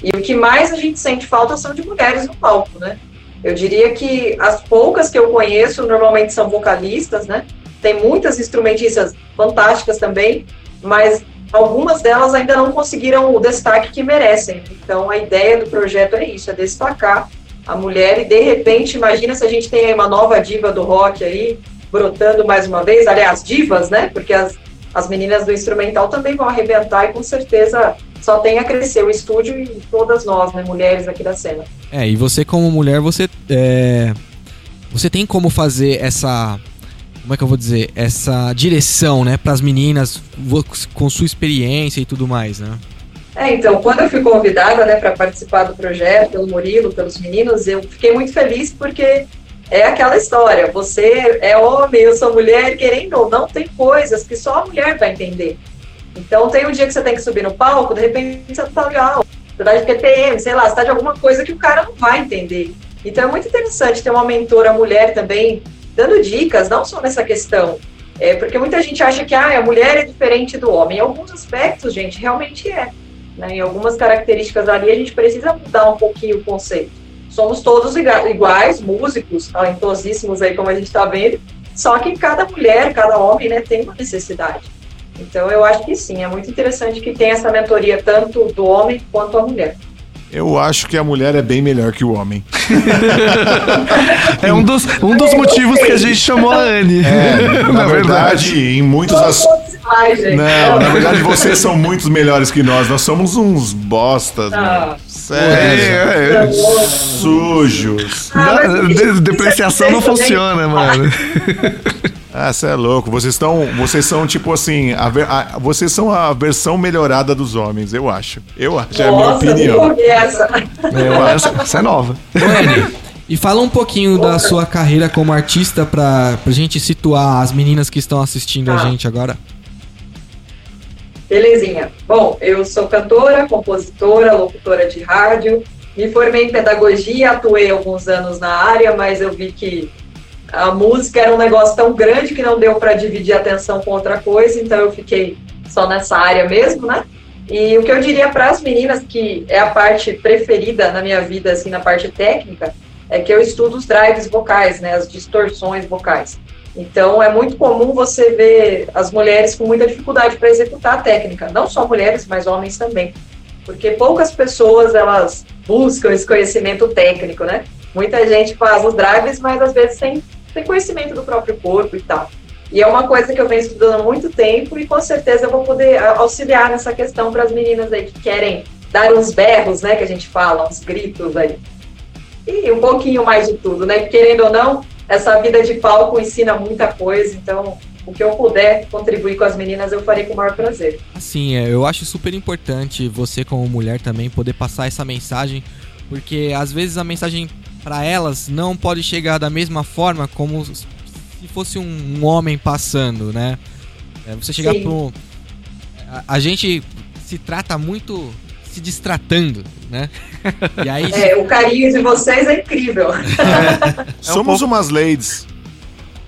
Speaker 6: E o que mais a gente sente falta são de mulheres no palco, né? Eu diria que as poucas que eu conheço normalmente são vocalistas, né? Tem muitas instrumentistas fantásticas também, mas algumas delas ainda não conseguiram o destaque que merecem. Então a ideia do projeto é isso, é destacar a mulher e de repente, imagina se a gente tem uma nova diva do rock aí, brotando mais uma vez, aliás, divas, né? Porque as, as meninas do instrumental também vão arrebentar e com certeza só tem a crescer o estúdio e todas nós, né, mulheres aqui da cena.
Speaker 2: É, e você como mulher, você é, você tem como fazer essa como é que eu vou dizer, essa direção, né, pras meninas vo- com sua experiência e tudo mais, né?
Speaker 6: É, então, quando eu fui convidada, né, para participar do projeto, pelo Murilo, pelos meninos, eu fiquei muito feliz porque é aquela história, você é homem, eu sou mulher, querendo ou não, tem coisas que só a mulher vai entender. Então, tem um dia que você tem que subir no palco, de repente você tá legal, você tá de TPM, sei lá, você tá de alguma coisa que o cara não vai entender. Então, é muito interessante ter uma mentora mulher também, dando dicas, não só nessa questão, é, porque muita gente acha que ah, a mulher é diferente do homem. Em alguns aspectos, gente, realmente é. Né? Em algumas características ali, a gente precisa mudar um pouquinho o conceito. Somos todos iguais, músicos, talentosíssimos aí, como a gente está vendo, só que cada mulher, cada homem, né, tem uma necessidade. Então, eu acho que sim, é muito interessante que tenha essa mentoria tanto do homem quanto a mulher.
Speaker 3: Eu acho que a mulher é bem melhor que o homem.
Speaker 5: É um dos, um dos motivos que a gente chamou a Anne.
Speaker 3: É, na verdade, em muitos
Speaker 6: Não gente.
Speaker 3: Não, na verdade vocês são muito melhores que nós. Nós somos uns bostas,
Speaker 6: Ah.
Speaker 3: mano. Sério.
Speaker 5: É, é.
Speaker 3: Sujos.
Speaker 6: Ah, mas
Speaker 5: depreciação não funciona, mano.
Speaker 3: Ah, você é louco. Vocês estão. Vocês são tipo assim. A a- vocês são a versão melhorada dos homens, eu acho. Eu acho, é a minha
Speaker 6: Nossa,
Speaker 3: opinião.
Speaker 6: essa.
Speaker 5: Eu, essa, essa é nova.
Speaker 2: E fala um pouquinho da sua carreira como artista pra, pra gente situar as meninas que estão assistindo a
Speaker 6: Tá.
Speaker 2: gente agora.
Speaker 6: Belezinha. Bom, eu sou cantora, compositora, locutora de rádio. Me formei em pedagogia, atuei alguns anos na área, mas eu vi que a música era um negócio tão grande que não deu para dividir atenção com outra coisa, então eu fiquei só nessa área mesmo, né? E o que eu diria para as meninas, que é a parte preferida na minha vida, assim, na parte técnica, é que eu estudo os drives vocais, né, as distorções vocais. Então, é muito comum você ver as mulheres com muita dificuldade para executar a técnica. Não só mulheres, mas homens também. Porque poucas pessoas, elas buscam esse conhecimento técnico, né? Muita gente faz os drives, mas às vezes sem, sem conhecimento do próprio corpo e tal. E é uma coisa que eu venho estudando há muito tempo e com certeza eu vou poder auxiliar nessa questão para as meninas aí que querem dar uns berros, né? Que a gente fala, uns gritos aí. E um pouquinho mais de tudo, né? Querendo ou não, essa vida de palco ensina muita coisa, então o que eu puder contribuir com as meninas eu farei com o maior prazer.
Speaker 2: Assim, é, eu acho super importante você como mulher também poder passar essa mensagem, porque às vezes a mensagem pra elas não pode chegar da mesma forma como se fosse um, homem passando, né? É, você chegar
Speaker 6: Sim.
Speaker 2: pro a gente se trata muito se distratando, né? E aí
Speaker 6: É, o carinho de vocês é incrível.
Speaker 3: Somos umas ladies.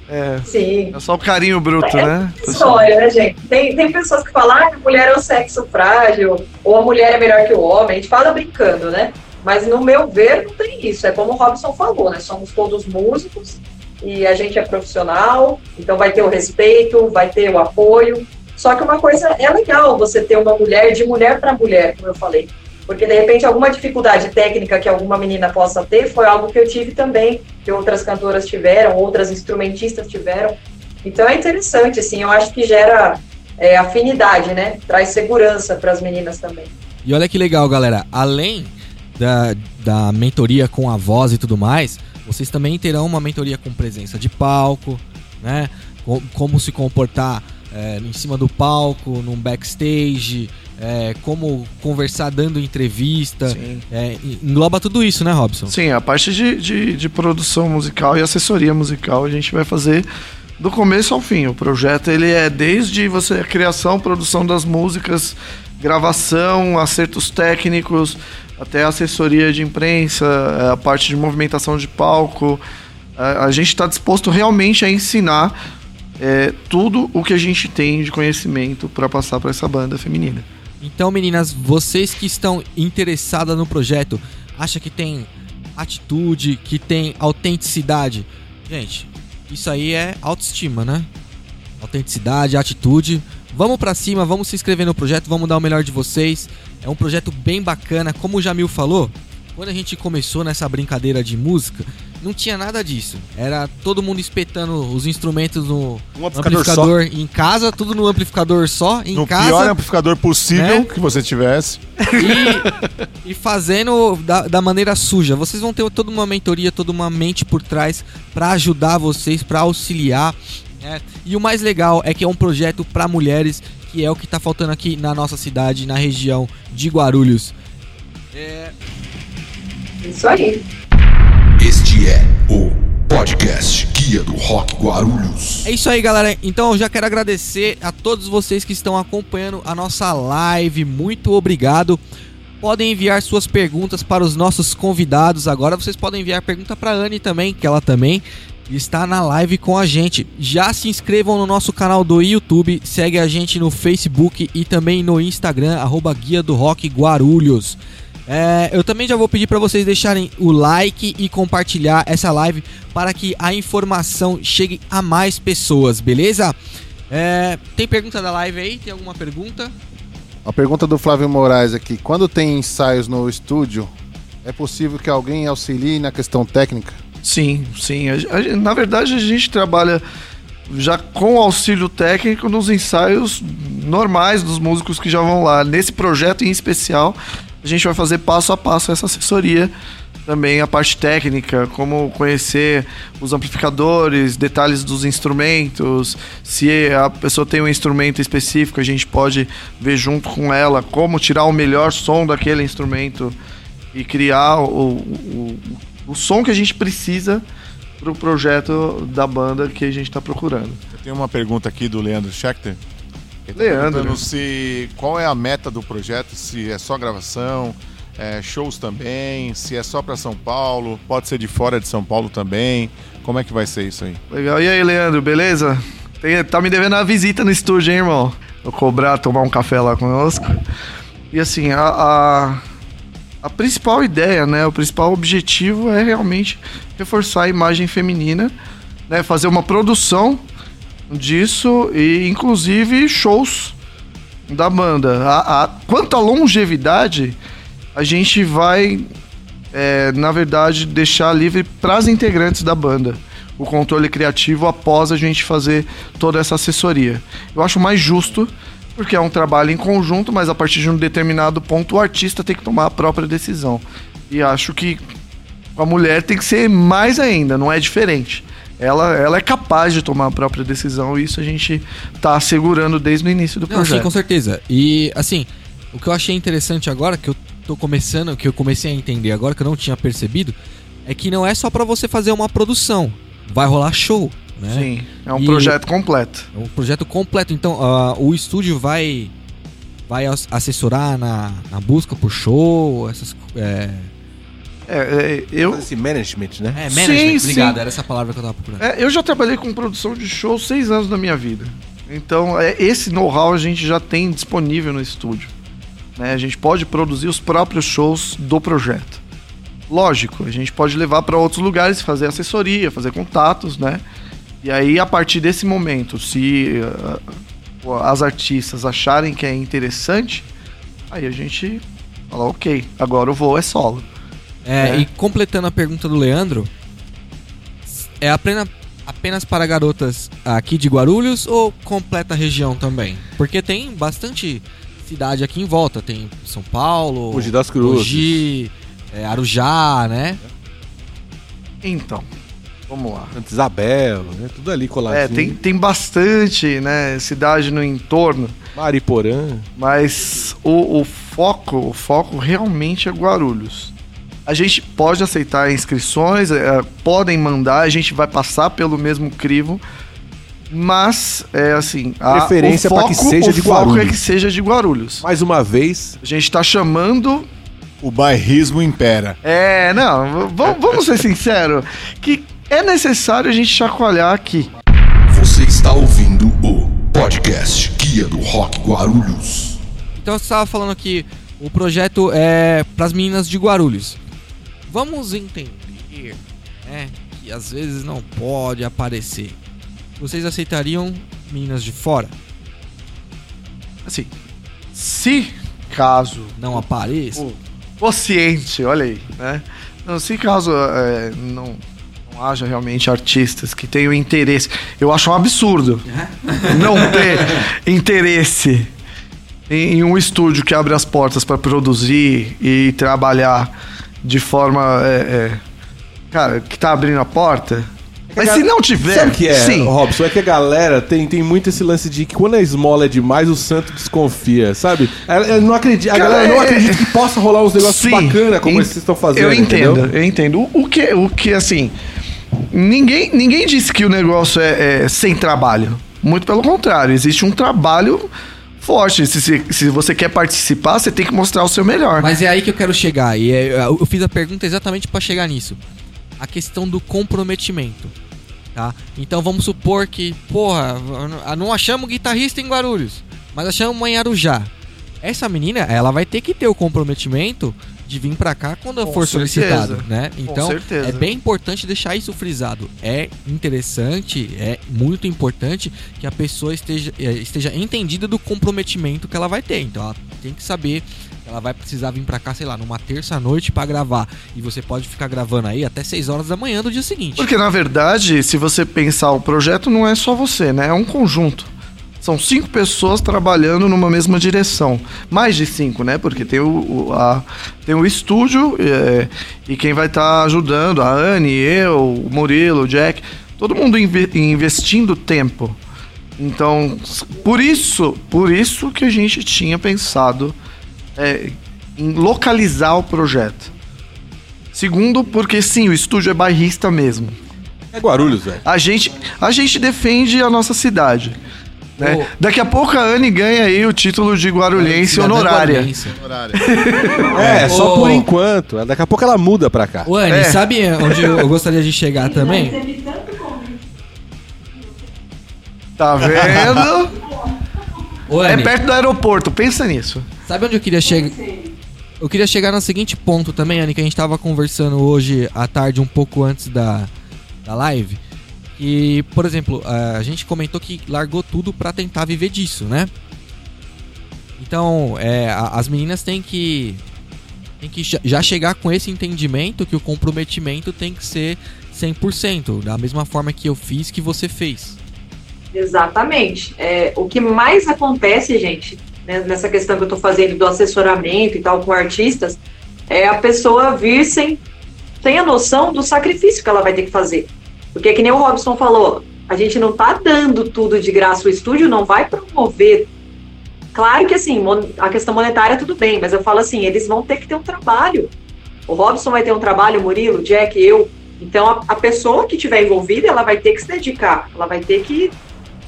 Speaker 5: É,
Speaker 6: Sim.
Speaker 5: é só o carinho bruto, né?
Speaker 6: História, né, gente? Tem, tem pessoas que falam ah, a mulher é o sexo frágil, ou a mulher é melhor que o homem. A gente fala brincando, né? Mas no meu ver, não tem isso. É como o Robson falou, né? Somos todos músicos e a gente é profissional, então vai ter o respeito, vai ter o apoio. Só que uma coisa é legal você ter uma mulher de mulher para mulher, como eu falei. Porque de repente alguma dificuldade técnica que alguma menina possa ter foi algo que eu tive também, que outras cantoras tiveram, outras instrumentistas tiveram. Então é interessante, assim, eu acho que gera é, afinidade, né? Traz segurança para as meninas também.
Speaker 2: E olha que legal, galera. Além da, da mentoria com a voz e tudo mais, vocês também terão uma mentoria com presença de palco, né? Com- Como se comportar é, em cima do palco, num backstage, é, como conversar dando entrevista. É, engloba tudo isso, né, Robson?
Speaker 5: Sim, a parte de, de, de produção musical e assessoria musical a gente vai fazer do começo ao fim. O projeto ele é desde você a criação, produção das músicas, gravação, acertos técnicos, até assessoria de imprensa, eh, a parte de movimentação de palco. A, a gente está disposto realmente a ensinar eh, tudo o que a gente tem de conhecimento para passar para essa banda feminina.
Speaker 2: Então, meninas, vocês que estão interessadas no projeto, acha que tem atitude, que tem autenticidade? Gente, isso aí é autoestima, né? Autenticidade, atitude. Vamos pra cima, vamos se inscrever no projeto, vamos dar o melhor de vocês. É um projeto bem bacana, como o Jamil falou. Quando a gente começou nessa brincadeira de música, não tinha nada disso. Era todo mundo espetando os instrumentos no
Speaker 3: Um amplificador
Speaker 2: amplificador em casa, tudo no amplificador só, em
Speaker 3: no
Speaker 2: casa.
Speaker 3: pior amplificador possível
Speaker 2: né?
Speaker 3: que você tivesse.
Speaker 2: e, e fazendo da, da maneira suja. Vocês vão ter toda uma mentoria, toda uma mente por trás pra ajudar vocês, pra auxiliar. né? E o mais legal é que é um projeto pra mulheres, que é o que tá faltando aqui na nossa cidade, na região de Guarulhos. É,
Speaker 6: Isso aí.
Speaker 1: Este é o podcast Guia do Rock Guarulhos.
Speaker 2: É isso aí, galera. Então eu já quero agradecer a todos vocês que estão acompanhando a nossa live. Muito obrigado. Podem enviar suas perguntas para os nossos convidados. Agora vocês podem enviar pergunta para Anne também, que ela também está na live com a gente. Já se inscrevam no nosso canal do YouTube, segue a gente no Facebook e também no Instagram, arroba Guia do Rock Guarulhos. É, eu também já vou pedir para vocês deixarem o like e compartilhar essa live para que a informação chegue a mais pessoas, beleza? É, tem pergunta da live aí? Tem alguma pergunta?
Speaker 4: A pergunta do Flávio Moraes aqui: quando tem ensaios no estúdio, é possível que alguém auxilie na questão técnica?
Speaker 5: Sim, sim. A- a- na verdade, a gente trabalha já com auxílio técnico nos ensaios normais dos músicos que já vão lá. Nesse projeto em especial, a gente vai fazer passo a passo essa assessoria. Também a parte técnica, como conhecer os amplificadores, detalhes dos instrumentos. Se a pessoa tem um instrumento específico, a gente pode ver junto com ela como tirar o melhor som daquele instrumento e criar o, o, o som que a gente precisa para o projeto da banda que a gente está procurando.
Speaker 3: Tenho uma pergunta aqui do Leandro Schechter. Ele tá
Speaker 5: Leandro.
Speaker 3: perguntando se qual é a meta do projeto, se é só gravação, é, shows também, se é só para São Paulo, pode ser de fora de São Paulo também. Como é que vai ser isso aí?
Speaker 5: Legal. E aí, Leandro, beleza? Tem- tá me devendo uma visita no estúdio, hein, irmão? Vou cobrar, tomar um café lá conosco. E assim, a, a, a principal ideia, né? O principal objetivo é realmente reforçar a imagem feminina, né? Fazer uma produção disso e inclusive shows da banda. A, a- quanto à longevidade, a gente vai é, na verdade, deixar livre para as integrantes da banda o controle criativo após a gente fazer toda essa assessoria. Eu acho mais justo, porque é um trabalho em conjunto, mas a partir de um determinado ponto o artista tem que tomar a própria decisão. E acho que a mulher tem que ser mais ainda, não é diferente. Ela, ela é capaz de tomar a própria decisão e isso a gente tá assegurando desde o início do
Speaker 2: Não, sim,
Speaker 5: projeto.
Speaker 2: com certeza. E assim, o que eu achei interessante agora, que eu tô começando, que eu comecei a entender agora, que eu não tinha percebido, é que não é só pra você fazer uma produção. Vai rolar show, né?
Speaker 5: Sim, é um
Speaker 2: E-
Speaker 5: projeto completo.
Speaker 2: É um projeto completo. Então, ah, o estúdio vai vai as- assessorar na, na busca por show, essas, é,
Speaker 5: É, é, eu,
Speaker 4: Fazer esse management, né?
Speaker 2: É, management,
Speaker 5: Sim,
Speaker 2: obrigado,
Speaker 5: sim.
Speaker 2: era essa palavra que eu tava procurando.
Speaker 5: é, eu já trabalhei com produção de show seis anos da minha vida. Então, é, esse know-how a gente já tem disponível no estúdio. né? A gente pode produzir os próprios shows do projeto. Lógico, a gente pode levar para outros lugares, fazer assessoria, fazer contatos, né? E aí, a partir desse momento, se uh, as artistas acharem que é interessante, aí a gente fala, ok, agora o voo é solo.
Speaker 2: É,
Speaker 5: É.
Speaker 2: E completando a pergunta do Leandro, é apenas, apenas para garotas aqui de Guarulhos ou completa a região também? Porque tem bastante cidade aqui em volta. Tem São Paulo,
Speaker 4: Mogi das Cruzes.
Speaker 2: Mogi, é, Arujá, né?
Speaker 5: Então, vamos lá.
Speaker 4: Santa Isabel, né? Tudo ali coladinho.
Speaker 5: É, tem, tem bastante, né, cidade no entorno,
Speaker 4: Mariporã.
Speaker 5: mas o, o foco, o foco realmente é Guarulhos. A gente pode aceitar inscrições, é, podem mandar, a gente vai passar pelo mesmo crivo, mas é assim, a,
Speaker 4: Preferência
Speaker 5: foco,
Speaker 4: que seja
Speaker 5: o
Speaker 4: de
Speaker 5: foco é
Speaker 4: Guarulhos.
Speaker 5: que seja de Guarulhos.
Speaker 4: Mais uma vez,
Speaker 5: A gente tá chamando
Speaker 3: O bairrismo impera.
Speaker 5: É, não, vamos ser sinceros, que é necessário a gente chacoalhar aqui.
Speaker 1: Você está ouvindo o podcast Guia do Rock Guarulhos.
Speaker 2: Então você estava falando que o projeto é para as meninas de Guarulhos. Vamos entender, né, que às vezes não pode aparecer. Vocês aceitariam meninas de fora?
Speaker 5: Assim, se caso
Speaker 2: Não apareça?
Speaker 5: consciente, olha aí, né? Não, se caso é, não, não haja realmente artistas que tenham interesse, eu acho um absurdo não ter interesse em, em um estúdio que abre as portas para produzir e trabalhar de forma, é, é, cara, que tá abrindo a porta. Mas se não tiver,
Speaker 4: Sabe o que é,
Speaker 5: sim.
Speaker 4: Robson? É que a galera tem, tem muito esse lance de que quando a esmola é demais, o santo desconfia, sabe? Ela, ela não acredita, a galera não
Speaker 5: é-
Speaker 4: acredita que possa rolar uns negócios
Speaker 5: Sim,
Speaker 4: bacanas como
Speaker 5: en-
Speaker 4: esses que vocês estão fazendo.
Speaker 5: Eu entendo,
Speaker 4: entendeu?
Speaker 5: eu entendo. O, o que, o que assim, ninguém, ninguém disse que o negócio é, é sem trabalho. Muito pelo contrário, existe um trabalho forte. Se, se, se você quer participar, você tem que mostrar o seu melhor.
Speaker 2: Mas é aí que eu quero chegar. E é- eu fiz a pergunta exatamente para chegar nisso. A questão do comprometimento. Tá? Então vamos supor que, porra, não achamos guitarrista em Guarulhos, mas achamos uma em Arujá. Essa menina, ela vai ter que ter o comprometimento de vir pra cá quando
Speaker 5: Com
Speaker 2: for solicitado,
Speaker 5: certeza.
Speaker 2: né?
Speaker 5: Com
Speaker 2: Então,
Speaker 5: certeza.
Speaker 2: é bem importante deixar isso frisado. É interessante, é muito importante que a pessoa esteja, eh, esteja entendida do comprometimento que ela vai ter. Então, ela tem que saber que ela vai precisar vir pra cá, sei lá, numa terça-noite pra gravar. E você pode ficar gravando aí até 6 horas da manhã do dia seguinte.
Speaker 5: Porque, na verdade, se você pensar o projeto, não é só você, né? É um conjunto. São cinco pessoas trabalhando numa mesma direção. Mais de cinco, né? Porque tem o, o- a- tem o estúdio é, e quem vai estar ajudando, a Anne, eu, o Murilo, o Jack, todo mundo inve- investindo tempo. Então, por isso, por isso que a gente tinha pensado é, em localizar o projeto. Segundo, porque sim, o estúdio é bairrista mesmo.
Speaker 4: É Guarulhos, velho.
Speaker 5: A gente, a gente defende a nossa cidade. Né? Daqui a pouco a Anne ganha aí o título de guarulhense
Speaker 2: Cidadã
Speaker 5: honorária.
Speaker 2: guarulhense.
Speaker 4: É, só
Speaker 2: Ô.
Speaker 4: por enquanto. Daqui a pouco ela muda pra cá.
Speaker 2: Ô, Anne,
Speaker 5: É.
Speaker 2: sabe onde eu gostaria de chegar também?
Speaker 5: Tá vendo?
Speaker 2: Ô,
Speaker 5: é perto do aeroporto, pensa nisso.
Speaker 2: Sabe onde eu queria chegar? Eu queria chegar no seguinte ponto também, Anne, que a gente tava conversando hoje à tarde, um pouco antes da, da live. E, por exemplo, a gente comentou que largou tudo pra tentar viver disso, né? Então, é, as meninas têm que, têm que já- já chegar com esse entendimento que o comprometimento tem que ser 100%, da mesma forma que eu fiz, que você fez.
Speaker 6: Exatamente. É, o que mais acontece, gente, né, nessa questão que eu estou fazendo do assessoramento e tal com artistas, é a pessoa vir sem, sem a noção do sacrifício que ela vai ter que fazer. Porque, que nem o Robson falou, a gente não está dando tudo de graça, o estúdio não vai promover. Claro que, assim, a questão monetária tudo bem, mas eu falo assim, eles vão ter que ter um trabalho. O Robson vai ter um trabalho, o Murilo, o Jack, eu. Então, a, a pessoa que estiver envolvida, ela vai ter que se dedicar, ela vai ter que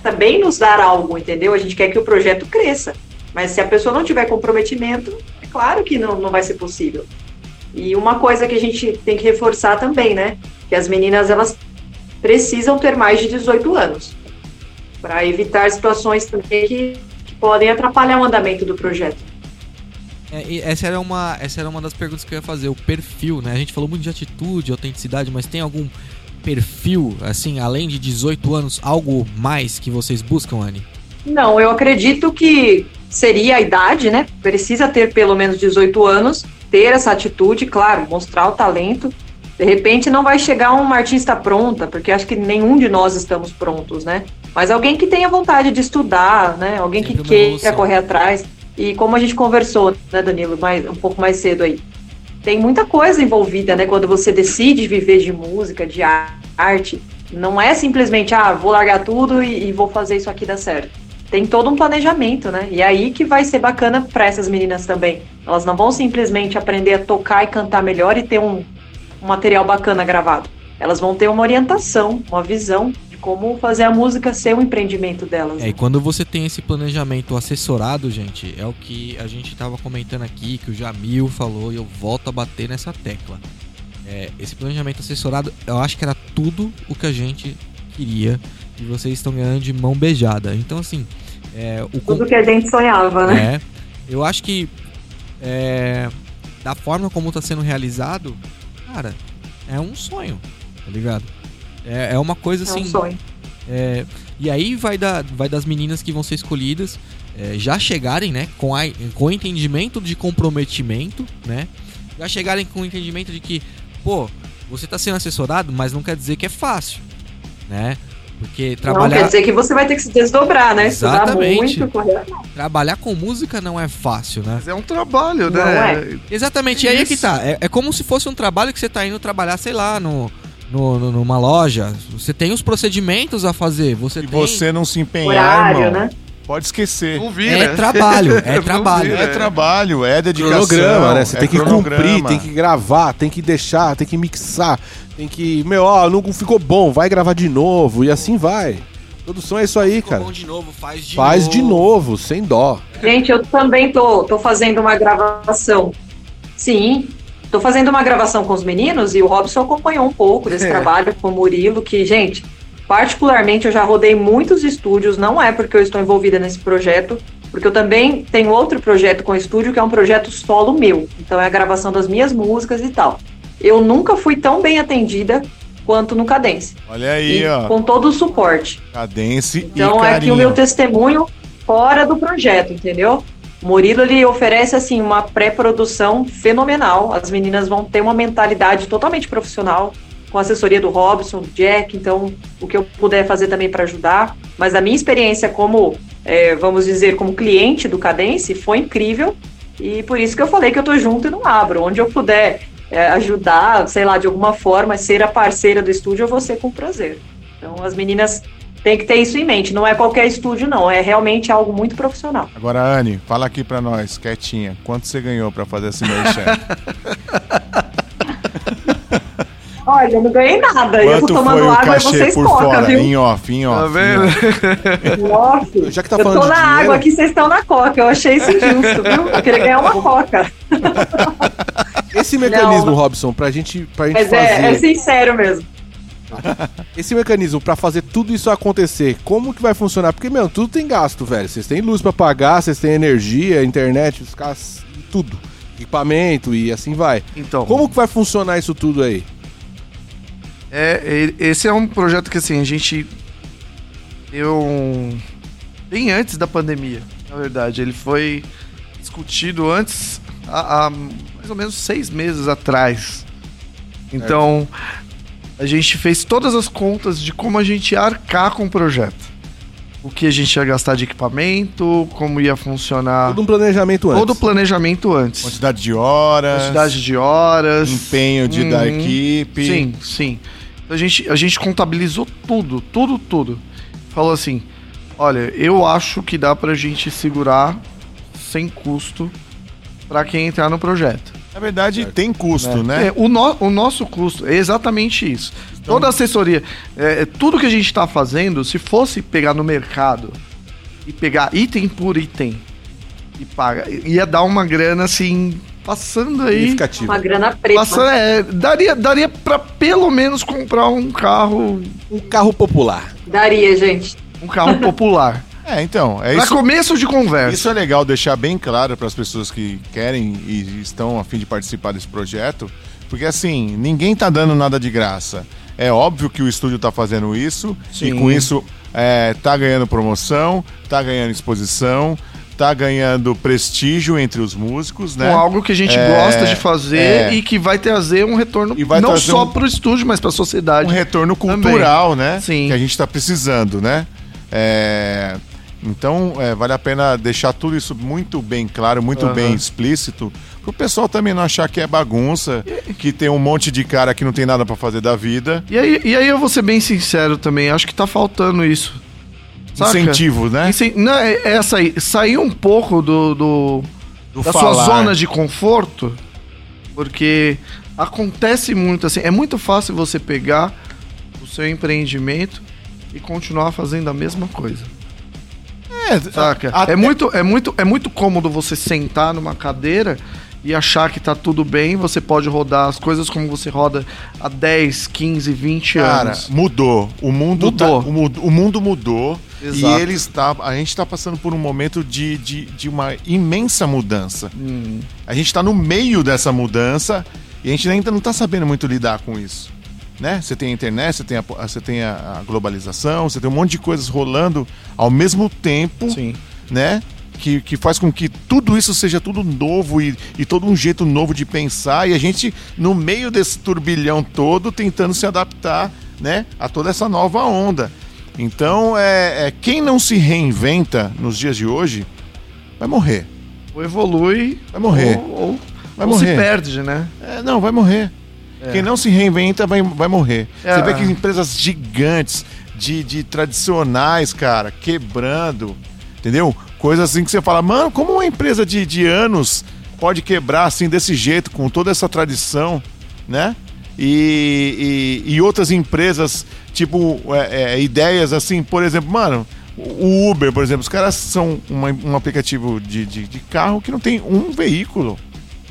Speaker 6: também nos dar algo, entendeu? A gente quer que o projeto cresça. Mas se a pessoa não tiver comprometimento, é claro que não, não vai ser possível. E uma coisa que a gente tem que reforçar também, né? Que as meninas elas precisam ter mais de 18 anos para evitar situações também que, que podem atrapalhar o andamento do projeto.
Speaker 2: É, e essa, era uma, essa era uma das perguntas que eu ia fazer, o perfil, né? A gente falou muito de atitude, autenticidade, mas tem algum perfil, assim, além de 18 anos, algo mais que vocês buscam, Anne?
Speaker 6: Não, eu acredito que seria a idade, né? Precisa ter pelo menos 18 anos, ter essa atitude, claro, mostrar o talento. De repente não vai chegar uma artista pronta, porque acho que nenhum de nós estamos prontos, né? Mas alguém que tenha vontade de estudar, né? Alguém que queira correr atrás. E como a gente conversou, né, Danilo, mais, um pouco mais cedo aí, tem muita coisa envolvida, né? Quando você decide viver de música, de ar- arte, não é simplesmente, ah, vou largar tudo e, e vou fazer isso aqui dar certo. Tem todo um planejamento, né? E aí que vai ser bacana para essas meninas também. Elas não vão simplesmente aprender a tocar e cantar melhor e ter um, um material bacana gravado. Elas vão ter uma orientação, uma visão de como fazer a música ser um empreendimento delas.
Speaker 2: É, e quando você tem esse planejamento assessorado, gente, é o que a gente tava comentando aqui, que o Jamil falou, e eu volto a bater nessa tecla. É, esse planejamento assessorado, eu acho que era tudo o que a gente queria e vocês estão ganhando de mão beijada. Então, assim, é, o
Speaker 6: Tudo que a gente sonhava, né?
Speaker 2: É. Eu acho que é, da forma como tá sendo realizado, cara, é um sonho, tá ligado? É, é uma coisa
Speaker 6: É
Speaker 2: assim.
Speaker 6: um sonho.
Speaker 2: é, e aí vai, da, vai das meninas que vão ser escolhidas é, já chegarem, né, com, a, com o entendimento de comprometimento, né? Já chegarem com o entendimento de que, pô, você tá sendo assessorado, mas não quer dizer que é fácil, né? Porque
Speaker 6: Não
Speaker 2: trabalhar.
Speaker 6: quer dizer que você vai ter que se desdobrar, né?
Speaker 2: Exatamente.
Speaker 6: Estudar muito, correr.
Speaker 2: Trabalhar com música não é fácil, né?
Speaker 5: Mas é um trabalho,
Speaker 6: Não
Speaker 5: né?
Speaker 6: é.
Speaker 2: Exatamente, e aí é que tá. É, é como se fosse um trabalho que você tá indo trabalhar, sei lá, no, no, no- numa loja. Você tem os procedimentos a fazer. Você
Speaker 3: Se
Speaker 2: tem.
Speaker 3: você não se empenhar,
Speaker 6: Horário,
Speaker 3: irmão,
Speaker 6: né?
Speaker 3: Pode esquecer.
Speaker 5: Não vira.
Speaker 2: É trabalho, é
Speaker 5: Não
Speaker 2: trabalho.
Speaker 5: vira.
Speaker 3: É trabalho, é dedicação.
Speaker 4: Cronograma, né? Você
Speaker 3: é
Speaker 4: tem que
Speaker 3: cronograma.
Speaker 4: cumprir, tem que gravar, tem que deixar, tem que mixar, tem que. Meu, ó, não ficou bom, vai gravar de novo e assim vai. Produção é isso aí,
Speaker 2: Ficou
Speaker 4: cara.
Speaker 2: bom de novo, faz de
Speaker 4: Faz
Speaker 2: novo.
Speaker 4: de novo, sem dó.
Speaker 6: Gente, eu também tô, tô fazendo uma gravação. Sim, tô fazendo uma gravação com os meninos e o Robson acompanhou um pouco desse
Speaker 5: É.
Speaker 6: trabalho com o Murilo, que, gente, particularmente eu já rodei muitos estúdios, não é porque eu estou envolvida nesse projeto, porque eu também tenho outro projeto com estúdio que é um projeto solo meu. Então é a gravação das minhas músicas e tal. Eu nunca fui tão bem atendida quanto no Cadence.
Speaker 3: Olha aí,
Speaker 6: E
Speaker 3: ó.
Speaker 6: com todo o suporte.
Speaker 3: Cadência
Speaker 6: Então
Speaker 3: e
Speaker 6: é aqui o meu testemunho fora do projeto, entendeu? O Murilo ele oferece assim uma pré-produção fenomenal. As meninas vão ter uma mentalidade totalmente profissional, com a assessoria do Robson, do Jack, então o que eu puder fazer também para ajudar. Mas a minha experiência como, é, vamos dizer, como cliente do Cadence foi incrível e por isso que eu falei que eu tô junto e não abro. Onde eu puder é, ajudar, sei lá, de alguma forma, ser a parceira do estúdio, eu vou ser com prazer. Então as meninas têm que ter isso em mente. Não é qualquer estúdio, não. É realmente algo muito profissional.
Speaker 3: Agora, Anne, fala aqui pra nós, quietinha. Quanto você ganhou pra fazer esse merchan?
Speaker 6: Olha, eu não ganhei nada. eu tô
Speaker 3: Quanto
Speaker 6: tomando
Speaker 3: foi o
Speaker 6: água e vocês
Speaker 3: por
Speaker 6: coca,
Speaker 3: fora?
Speaker 6: viu?
Speaker 3: Em off, em off.
Speaker 5: Tá
Speaker 3: em
Speaker 5: vendo?
Speaker 3: off.
Speaker 6: Nossa.
Speaker 4: Já que tá
Speaker 6: eu
Speaker 4: falando
Speaker 6: tô
Speaker 4: de
Speaker 6: na
Speaker 4: dinheiro-
Speaker 6: água aqui, vocês estão na coca. Eu achei isso injusto, viu? Eu queria ganhar uma coca.
Speaker 4: Esse mecanismo,
Speaker 6: Não.
Speaker 4: Robson, pra gente, pra gente
Speaker 6: Mas
Speaker 4: fazer.
Speaker 6: é, é sincero mesmo.
Speaker 4: Esse mecanismo pra fazer tudo isso acontecer, como que vai funcionar? Porque, meu, tudo tem gasto, velho. Vocês têm luz pra pagar, vocês têm energia, internet, os caras, tudo. Equipamento e assim vai.
Speaker 5: Então,
Speaker 4: Como que vai funcionar isso tudo aí?
Speaker 5: É, esse é um projeto que assim, a gente deu um- bem antes da pandemia, na verdade. Ele foi discutido antes, há, há mais ou menos seis meses atrás. Então, a gente fez todas as contas de como a gente ia arcar com o projeto. O que a gente ia gastar de equipamento, como ia funcionar
Speaker 4: Todo um planejamento antes.
Speaker 5: todo o planejamento antes.
Speaker 3: Quantidade de horas,
Speaker 5: Quantidade de horas.
Speaker 3: empenho de, da
Speaker 5: Uhum.
Speaker 3: equipe.
Speaker 5: Sim, sim. A gente, a gente contabilizou tudo, tudo, tudo. Falou assim: olha, eu acho que dá pra gente segurar sem custo pra quem entrar no projeto.
Speaker 3: Na verdade, tem custo, né?
Speaker 5: É, o, no- o nosso custo é exatamente isso.
Speaker 3: Então-
Speaker 5: Toda a assessoria, é, tudo que a gente tá fazendo, se fosse pegar no mercado e pegar item por item e paga, ia dar uma grana assim passando aí.
Speaker 6: Uma grana preta.
Speaker 5: Passando, é, daria, daria pra pelo menos comprar um carro.
Speaker 4: Um carro popular.
Speaker 6: Daria, gente.
Speaker 5: Um carro popular.
Speaker 3: É, então, é
Speaker 5: pra
Speaker 3: isso.
Speaker 5: começo de conversa.
Speaker 3: Isso é legal deixar bem claro para as pessoas que querem e estão a fim de participar desse projeto, porque assim, ninguém tá dando nada de graça. É óbvio que o estúdio tá fazendo isso
Speaker 5: Sim.
Speaker 3: e com isso é, tá ganhando promoção, tá ganhando exposição, tá ganhando prestígio entre os músicos, né?
Speaker 5: Com algo que a gente
Speaker 3: É,
Speaker 5: gosta de fazer
Speaker 3: é.
Speaker 5: e que vai trazer um retorno não só
Speaker 3: um-
Speaker 5: pro estúdio, mas pra sociedade.
Speaker 3: um retorno cultural, né?
Speaker 5: Sim.
Speaker 3: Que a gente está precisando, né? É, Então, é, vale a pena deixar tudo isso muito bem claro, muito
Speaker 5: Aham.
Speaker 3: bem explícito, para o pessoal também não achar que é bagunça, que tem um monte de cara que não tem nada para fazer da vida.
Speaker 5: E aí, e aí eu vou ser bem sincero também, acho que tá faltando isso. Saca?
Speaker 3: Incentivo, né?
Speaker 5: Incen- Não, é é aí, sair um pouco do, do-
Speaker 3: Do
Speaker 5: da
Speaker 3: falar.
Speaker 5: sua zona de conforto, porque acontece muito assim, é muito fácil você pegar o seu empreendimento e continuar fazendo a mesma coisa.
Speaker 3: É,
Speaker 5: Saca?
Speaker 3: até-
Speaker 5: É, muito, é, muito, é muito cômodo você sentar numa cadeira e achar que tá tudo bem, você pode rodar as coisas como você roda há 10, 15, 20
Speaker 3: Cara,
Speaker 5: anos.
Speaker 3: mudou. O mundo
Speaker 5: Mudou.
Speaker 3: tá- o, o mundo mudou.
Speaker 5: Exato.
Speaker 3: E ele está. A gente está passando por um momento de, de, de uma imensa mudança.
Speaker 5: Hum.
Speaker 3: A gente está no meio dessa mudança e a gente ainda não está sabendo muito lidar com isso. Né? Você tem a internet, você tem a, você tem a globalização, você tem um monte de coisas rolando ao mesmo tempo,
Speaker 5: Sim.
Speaker 3: né? Que, que faz com que tudo isso seja tudo novo e, e todo um jeito novo de pensar. E a gente, no meio desse turbilhão todo, tentando se adaptar né, a toda essa nova onda. Então, é, é quem não se reinventa nos dias de hoje vai morrer.
Speaker 5: Ou evolui,
Speaker 3: Vai morrer.
Speaker 5: ou, ou-
Speaker 3: Vai
Speaker 5: ou
Speaker 3: morrer.
Speaker 5: se perde, né?
Speaker 3: É, não, vai morrer. Quem não se reinventa vai, vai morrer.
Speaker 5: É.
Speaker 3: Você vê que empresas gigantes, de, de tradicionais, cara, quebrando, entendeu? Coisas assim que você fala, mano, como uma empresa de, de anos pode quebrar assim desse jeito, com toda essa tradição, né? E, e, e outras empresas, tipo, é, é, ideias assim, por exemplo, mano, o Uber, por exemplo, os caras são uma- um aplicativo de, de, de carro que não tem um veículo.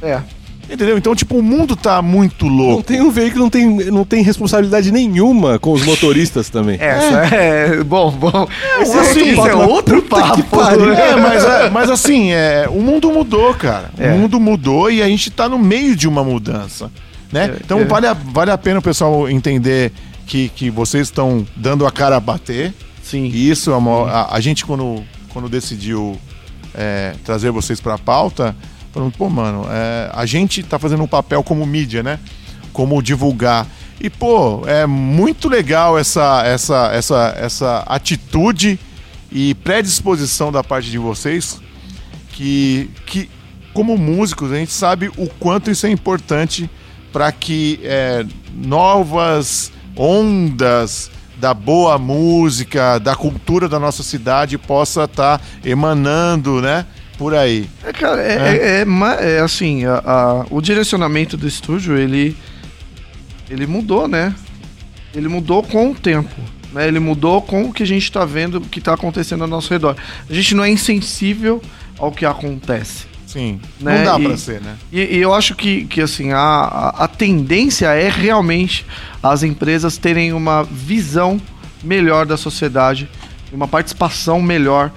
Speaker 5: É.
Speaker 3: Entendeu? Então, tipo, o mundo tá muito
Speaker 4: Não
Speaker 3: louco.
Speaker 4: tem um veículo, não tem, não tem responsabilidade nenhuma com os motoristas também.
Speaker 5: Essa é. Bom, bom. Esse
Speaker 3: assim,
Speaker 5: esse é outro papo. né?
Speaker 3: É, mas, é, mas assim, é, o mundo mudou, cara.
Speaker 5: É.
Speaker 3: O mundo mudou e a gente tá no meio de uma mudança. Né?
Speaker 5: É,
Speaker 3: então
Speaker 5: é.
Speaker 3: Vale, a, vale a pena o pessoal entender que, que vocês estão dando a cara a bater.
Speaker 5: Sim.
Speaker 3: E isso é uma, a, a gente, quando, quando decidiu é, trazer vocês pra pauta, falando, pô, mano, é, a gente tá fazendo um papel como mídia, né? Como divulgar. E, pô, é muito legal essa, essa, essa, essa atitude e predisposição da parte de vocês que, que como músicos, a gente sabe o quanto isso é importante para que é, novas ondas da boa música, da cultura da nossa cidade possa estar emanando, né? Por aí.
Speaker 5: É, cara, é, é- é ma- é assim, a- a- o direcionamento do estúdio, ele, ele mudou, né? Ele mudou com o tempo. Né? Ele mudou com o que a gente tá vendo, o que tá acontecendo ao nosso redor. A gente não é insensível ao que acontece.
Speaker 3: Sim.
Speaker 5: Né?
Speaker 3: Não dá
Speaker 5: E-
Speaker 3: pra ser, né?
Speaker 5: E, e eu acho que, que assim, a, a, a tendência é realmente as empresas terem uma visão melhor da sociedade, uma participação melhor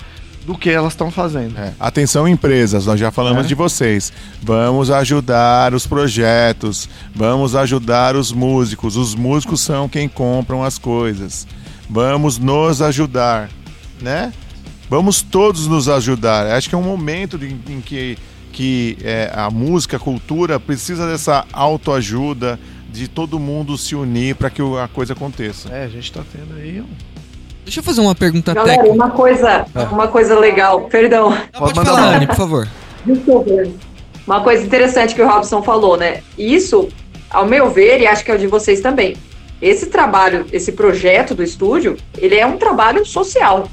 Speaker 5: do que elas estão fazendo.
Speaker 3: É. Atenção, empresas, nós já falamos
Speaker 5: É.
Speaker 3: de vocês. Vamos ajudar os projetos, vamos ajudar os músicos. Os músicos são quem compram as coisas. Vamos nos ajudar, né? Vamos todos nos ajudar. Acho que é um momento de- em que, que é, a música, a cultura precisa dessa autoajuda, de todo mundo se unir para que a coisa aconteça.
Speaker 5: É, a gente tá tendo aí um...
Speaker 2: Deixa eu fazer uma pergunta
Speaker 6: Galera,
Speaker 2: técnica.
Speaker 6: uma coisa, uma coisa legal, perdão,
Speaker 2: Não, pode falar. Anne, por favor.
Speaker 6: desculpa. Uma coisa interessante que o Robson falou, né? Isso, ao meu ver, e acho que é o de vocês também. Esse trabalho, esse projeto do estúdio, ele é um trabalho social.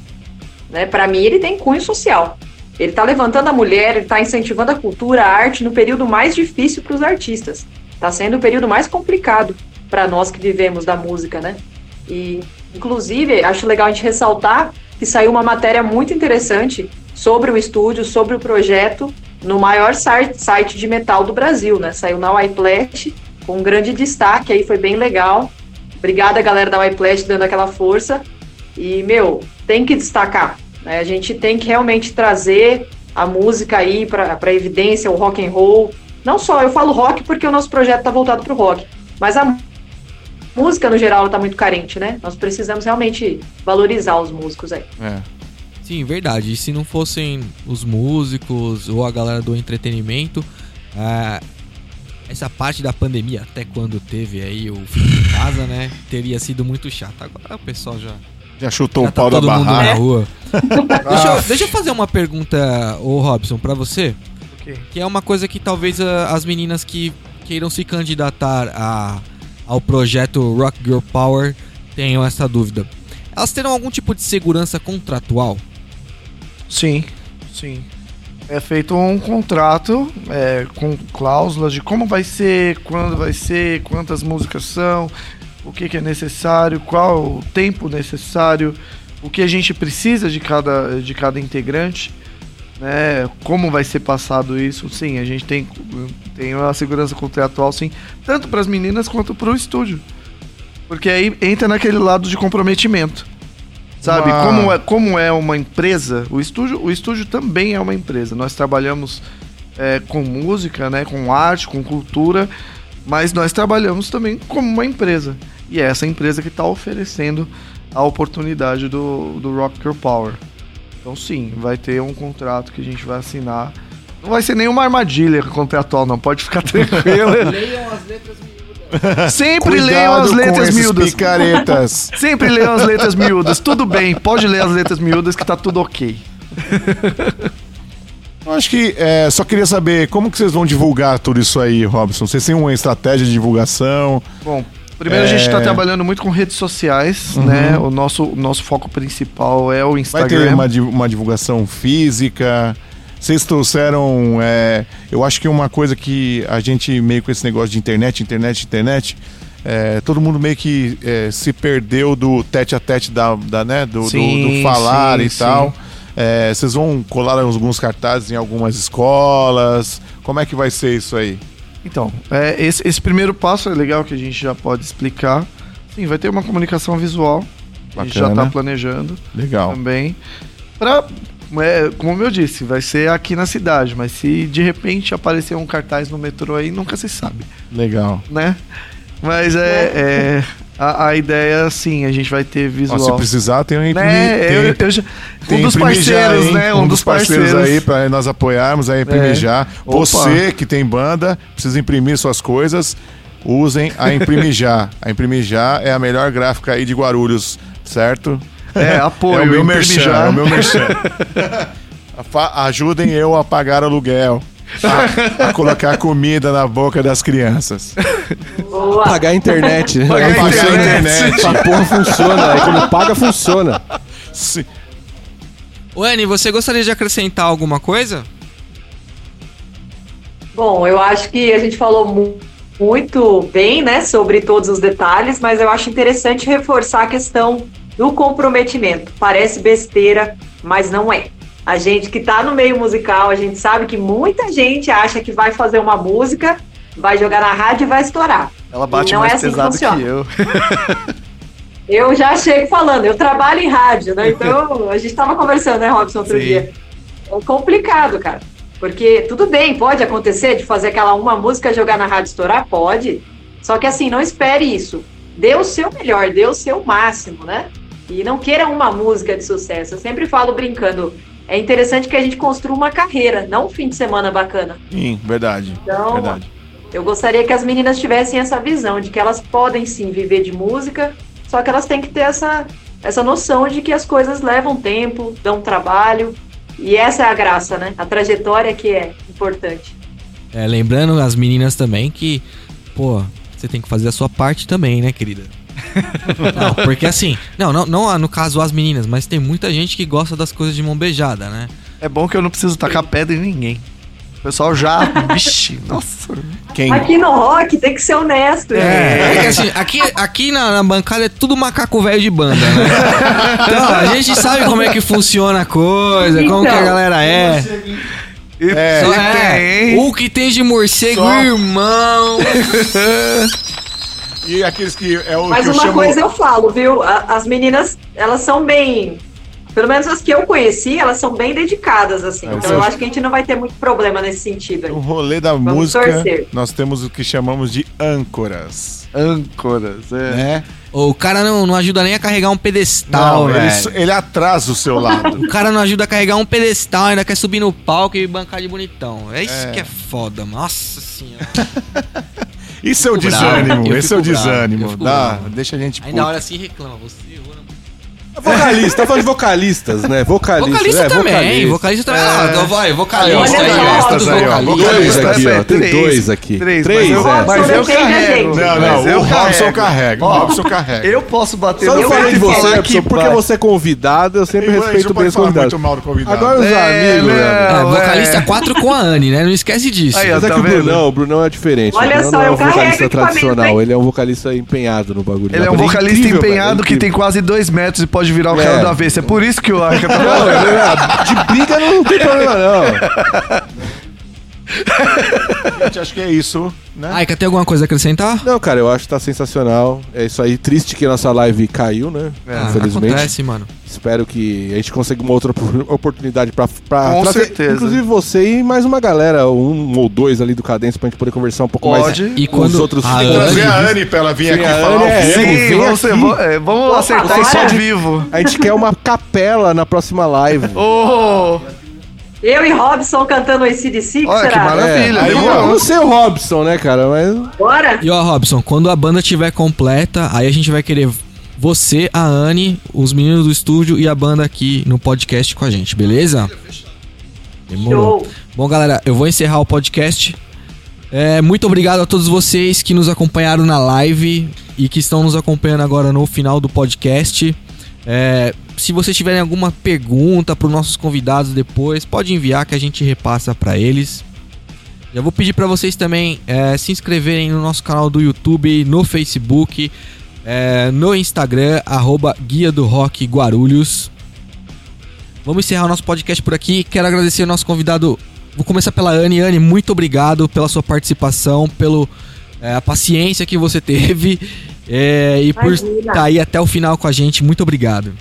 Speaker 6: Né? Para mim, ele tem cunho social. Ele está levantando a mulher, ele está incentivando a cultura, a arte no período mais difícil para os artistas. Está sendo o período mais complicado para nós que vivemos da música, né? E, inclusive, acho legal a gente ressaltar que saiu uma matéria muito interessante sobre o estúdio, sobre o projeto, no maior site, de metal do Brasil, né? Saiu na Whiplash, com um grande destaque aí, foi bem legal. Obrigada, galera da Whiplash, dando aquela força. E, meu, tem que destacar. Né? A gente tem que realmente trazer a música aí para evidência, o rock and roll. Não só, eu falo rock porque o nosso projeto está voltado para o rock, mas a música no geral está muito carente, né? Nós precisamos realmente valorizar os músicos aí.
Speaker 3: É.
Speaker 2: Sim, verdade. E se não fossem os músicos ou a galera do entretenimento, ah, essa parte da pandemia, até quando teve aí o fim de casa, né? Teria sido muito chato. Agora o pessoal já.
Speaker 3: Já chutou
Speaker 2: já
Speaker 3: o pau
Speaker 2: tá
Speaker 3: da
Speaker 2: mundo na
Speaker 3: barraca.
Speaker 2: rua. deixa, eu, deixa eu fazer uma pergunta, ô Robson, pra você.
Speaker 5: Ok.
Speaker 2: Que é uma coisa que talvez ah, as meninas que queiram se candidatar a, ao projeto Rock Girl Power tenham essa dúvida. Elas terão algum tipo de segurança contratual?
Speaker 5: Sim, sim. É feito um contrato é, com cláusulas de como vai ser, quando vai ser, quantas músicas são, o que, que é necessário, qual o tempo necessário, o que a gente precisa de cada, de cada integrante, né? Como vai ser passado isso? Sim, a gente tem, tem uma segurança contratual, sim, tanto para as meninas quanto para o estúdio. Porque aí entra naquele lado de comprometimento. Sabe,
Speaker 3: Uma-
Speaker 5: como, é, como é uma empresa, o estúdio, o estúdio também é uma empresa. Nós trabalhamos é, com música, né, com arte, com cultura, mas nós trabalhamos também como uma empresa. E é essa empresa que está oferecendo a oportunidade do, do Rock Girl Power. Então sim, vai ter um contrato que a gente vai assinar. Não vai ser nenhuma armadilha contratual, não. Pode ficar tranquilo.
Speaker 2: Leiam as letras miúdas.
Speaker 5: Sempre leiam as letras
Speaker 3: esses
Speaker 5: miúdas.
Speaker 3: picaretas.
Speaker 5: Sempre leiam as letras miúdas. Tudo bem, pode ler as letras miúdas que tá tudo ok.
Speaker 3: Eu acho que é, só queria saber como que vocês vão divulgar tudo isso aí, Robson. Vocês têm uma estratégia de divulgação?
Speaker 5: Bom, primeiro a
Speaker 3: É.
Speaker 5: gente está trabalhando muito com redes sociais, né? O nosso, nosso foco principal é o
Speaker 3: Vai
Speaker 5: Instagram.
Speaker 3: ter uma, uma divulgação física? Vocês trouxeram. é, eu acho que uma coisa que a gente, meio com esse negócio de internet, internet, internet, é, todo mundo meio que é, se perdeu do tete a tete da, da, né, do, do-
Speaker 5: Sim,
Speaker 3: do falar
Speaker 5: sim,
Speaker 3: e
Speaker 5: sim.
Speaker 3: tal. É, vocês vão colar alguns cartazes em algumas escolas? Como é que vai ser isso aí?
Speaker 5: Então, é, esse, esse primeiro passo é legal que a gente já pode explicar. Sim, vai ter uma comunicação visual. A gente já
Speaker 3: Bacana.
Speaker 5: está planejando
Speaker 3: Legal.
Speaker 5: também. Pra, é, como eu disse, vai ser aqui na cidade, mas se de repente aparecer um cartaz no metrô aí, nunca se sabe.
Speaker 3: Legal.
Speaker 5: né? Mas é, é a, a ideia, sim, a gente vai ter
Speaker 3: Ó,
Speaker 5: visual.
Speaker 3: se precisar, tem um imprimi-
Speaker 5: né?
Speaker 3: tem-
Speaker 5: Eu, eu já-
Speaker 3: Tem
Speaker 5: um dos
Speaker 3: imprimir já,
Speaker 5: parceiros,
Speaker 3: hein?
Speaker 5: né? Um, dos parceiros,
Speaker 3: aí para nós apoiarmos, aí imprimir
Speaker 5: É.
Speaker 3: já.
Speaker 5: Opa.
Speaker 3: Você que tem banda, precisa imprimir suas coisas, usem a imprimir já. A imprimir já é a melhor gráfica aí de Guarulhos, certo?
Speaker 5: É, apoio,
Speaker 3: é o meu merchan,
Speaker 5: já.
Speaker 3: é o meu merchan. Ajudem eu a pagar aluguel. A, a colocar comida na boca das crianças.
Speaker 6: Boa.
Speaker 4: Pagar a internet. né?
Speaker 5: Pagar a
Speaker 3: internet.
Speaker 4: Essa porra funciona. Aí quando paga, funciona.
Speaker 2: Anny, você gostaria de acrescentar alguma coisa?
Speaker 6: Bom, eu acho que a gente falou mu- muito bem, né, sobre todos os detalhes, mas eu acho interessante reforçar a questão do comprometimento. Parece besteira, mas não é. A gente que tá no meio musical, a gente sabe que muita gente acha que vai fazer uma música, vai jogar na rádio e vai estourar.
Speaker 5: Ela bate
Speaker 6: Não é
Speaker 5: mais
Speaker 6: assim que
Speaker 5: pesado que,
Speaker 6: funciona.
Speaker 5: eu.
Speaker 6: Eu já chego falando, eu trabalho em rádio, né? Então, a gente estava conversando, né, Robson, outro
Speaker 5: Sim.
Speaker 6: dia. É complicado, cara. Porque tudo bem, pode acontecer de fazer aquela uma música jogar na rádio estourar? Pode. Só que assim, não espere isso. Dê o seu melhor, dê o seu máximo, né? E não queira uma música de sucesso. Eu sempre falo brincando, é interessante que a gente construa uma carreira, não um fim de semana bacana.
Speaker 3: Sim, verdade.
Speaker 6: Então,
Speaker 3: Verdade.
Speaker 6: eu gostaria que as meninas tivessem essa visão de que elas podem sim viver de música, só que elas têm que ter essa, essa noção de que as coisas levam tempo, dão trabalho, e essa é a graça, né? A trajetória que é importante.
Speaker 2: É, lembrando as meninas também que, pô, você tem que fazer a sua parte também, né, querida? não, porque assim, não, não, não no caso as meninas, mas tem muita gente que gosta das coisas de mão beijada, né?
Speaker 5: É bom que eu não preciso tacar pedra em ninguém. O pessoal já. Vixe, nossa.
Speaker 3: Quem,
Speaker 6: Aqui no rock tem que ser honesto.
Speaker 2: É, é que assim, aqui, aqui na, na bancada é tudo macaco velho de banda, né? Então, a gente sabe como é que funciona a coisa, como que a
Speaker 6: Então.
Speaker 2: galera é.
Speaker 5: E
Speaker 3: É.
Speaker 2: Só é,
Speaker 5: tem.
Speaker 2: o que tem de morcego,
Speaker 3: Só-
Speaker 2: irmão.
Speaker 3: E aqueles que é o
Speaker 6: Mas
Speaker 3: que eu
Speaker 6: uma
Speaker 3: chamo...
Speaker 6: coisa eu falo, viu? As meninas, elas são bem. Pelo menos as que eu conheci, elas são bem dedicadas, assim.
Speaker 3: É,
Speaker 6: então eu
Speaker 3: eu-
Speaker 6: acho que a gente não vai ter muito problema nesse sentido. aí.
Speaker 3: No rolê da
Speaker 6: Vamos
Speaker 3: música,
Speaker 6: torcer.
Speaker 3: nós temos o que chamamos de âncoras,
Speaker 5: Âncoras, é.
Speaker 3: né?
Speaker 2: o cara não, não ajuda nem a carregar um pedestal,
Speaker 3: Não, ele,
Speaker 2: velho.
Speaker 3: ele atrasa o seu lado.
Speaker 2: O cara não ajuda a carregar um pedestal, ainda quer subir no palco e bancar de bonitão. É isso
Speaker 3: É.
Speaker 2: que é foda, mano. Nossa senhora.
Speaker 3: Isso é o
Speaker 2: bravo,
Speaker 3: desânimo,
Speaker 2: eu
Speaker 3: esse é o
Speaker 2: bravo,
Speaker 3: desânimo. Dá, deixa a gente
Speaker 2: Ainda
Speaker 3: puto.
Speaker 2: olha assim reclama. Você na
Speaker 4: Vocalista, tá falando de vocalistas, né? Vocalista,
Speaker 2: Vocalista
Speaker 4: é,
Speaker 2: também, vocalista também. Ah, então vai, vocalista.
Speaker 6: Olha
Speaker 2: aí,
Speaker 6: só,
Speaker 2: ó,
Speaker 3: vocalistas
Speaker 2: dos
Speaker 3: aí, ó,
Speaker 2: vocalistas.
Speaker 4: Dois
Speaker 3: vocalista.
Speaker 4: aqui, ó.
Speaker 5: é
Speaker 4: Tem
Speaker 5: três.
Speaker 4: dois aqui.
Speaker 5: Três,
Speaker 4: Três,
Speaker 5: mas eu,
Speaker 4: é.
Speaker 5: mas eu carrego.
Speaker 3: Não,
Speaker 5: mas
Speaker 3: não,
Speaker 5: eu
Speaker 3: o Robson carrega. O Robson carrega.
Speaker 5: Eu posso bater
Speaker 4: Só
Speaker 5: no
Speaker 6: Eu
Speaker 4: falei de você, Epson, porque você é convidado, eu sempre respeito bem os
Speaker 3: falar
Speaker 4: convidados.
Speaker 3: muito mal do convidado.
Speaker 4: Agora os
Speaker 5: É,
Speaker 4: amigos,
Speaker 5: né?
Speaker 4: né?
Speaker 2: É, vocalista
Speaker 5: é.
Speaker 2: 4 com a Anne, né? Não esquece disso.
Speaker 4: Mas é
Speaker 5: tá
Speaker 4: que o? Brunão, o Brunão é diferente.
Speaker 6: Olha só,
Speaker 4: não é um vocalista tradicional, ele é um vocalista empenhado no bagulho.
Speaker 5: Ele é um vocalista empenhado que tem quase dois metros e pode virar o
Speaker 4: É.
Speaker 5: cara do avesso. É por isso que o Arca tá falando.
Speaker 4: é- de briga não tem problema, não.
Speaker 3: Gente, acho que é isso, né?
Speaker 2: Aika, tem alguma coisa a acrescentar?
Speaker 4: Não, cara, eu acho que tá sensacional. É isso aí. Triste que a nossa live caiu, né?
Speaker 2: Ah,
Speaker 4: Infelizmente.
Speaker 2: Acontece, mano.
Speaker 4: Espero que a gente consiga uma outra opor- oportunidade pra, pra
Speaker 5: Com
Speaker 4: trazer,
Speaker 5: certeza.
Speaker 4: inclusive você e mais uma galera, um ou dois ali do Cadência pra gente poder conversar um pouco
Speaker 5: Pode.
Speaker 4: mais
Speaker 2: E
Speaker 4: com os
Speaker 2: quando
Speaker 4: outros
Speaker 2: a
Speaker 3: trazer a Anne pra ela vir
Speaker 4: Sim,
Speaker 3: aqui falar ao
Speaker 4: é-
Speaker 3: vivo.
Speaker 4: Sim,
Speaker 5: vamos,
Speaker 4: aqui.
Speaker 5: é, vamos acertar isso ao vivo.
Speaker 4: A gente quer uma capela na próxima live.
Speaker 5: Oh,
Speaker 6: Eu e Robson cantando o ACDC, que
Speaker 5: Olha, que
Speaker 6: será?
Speaker 5: maravilha.
Speaker 4: É, eu não sei o Robson, né, cara? Mas
Speaker 6: Bora?
Speaker 2: E ó, Robson, quando a banda estiver completa, aí a gente vai querer você, a Anne, os meninos do estúdio e a banda aqui no podcast com a gente, beleza? Demorou.
Speaker 6: Show.
Speaker 2: Bom, galera, eu vou encerrar o podcast. É, muito obrigado a todos vocês que nos acompanharam na live e que estão nos acompanhando agora no final do podcast. É, se vocês tiverem alguma pergunta para os nossos convidados depois, pode enviar que a gente repassa para eles. Já vou pedir para vocês também é, se inscreverem no nosso canal do YouTube, no Facebook, é, no Instagram, arroba Guia do Rock Guarulhos. Vamos encerrar o nosso podcast por aqui. Quero agradecer ao nosso convidado. Vou começar pela Anne. Anne, muito obrigado pela sua participação, pela paciência que você teve é, e por
Speaker 6: Imagina.
Speaker 2: estar aí até o final com a gente. Muito obrigado.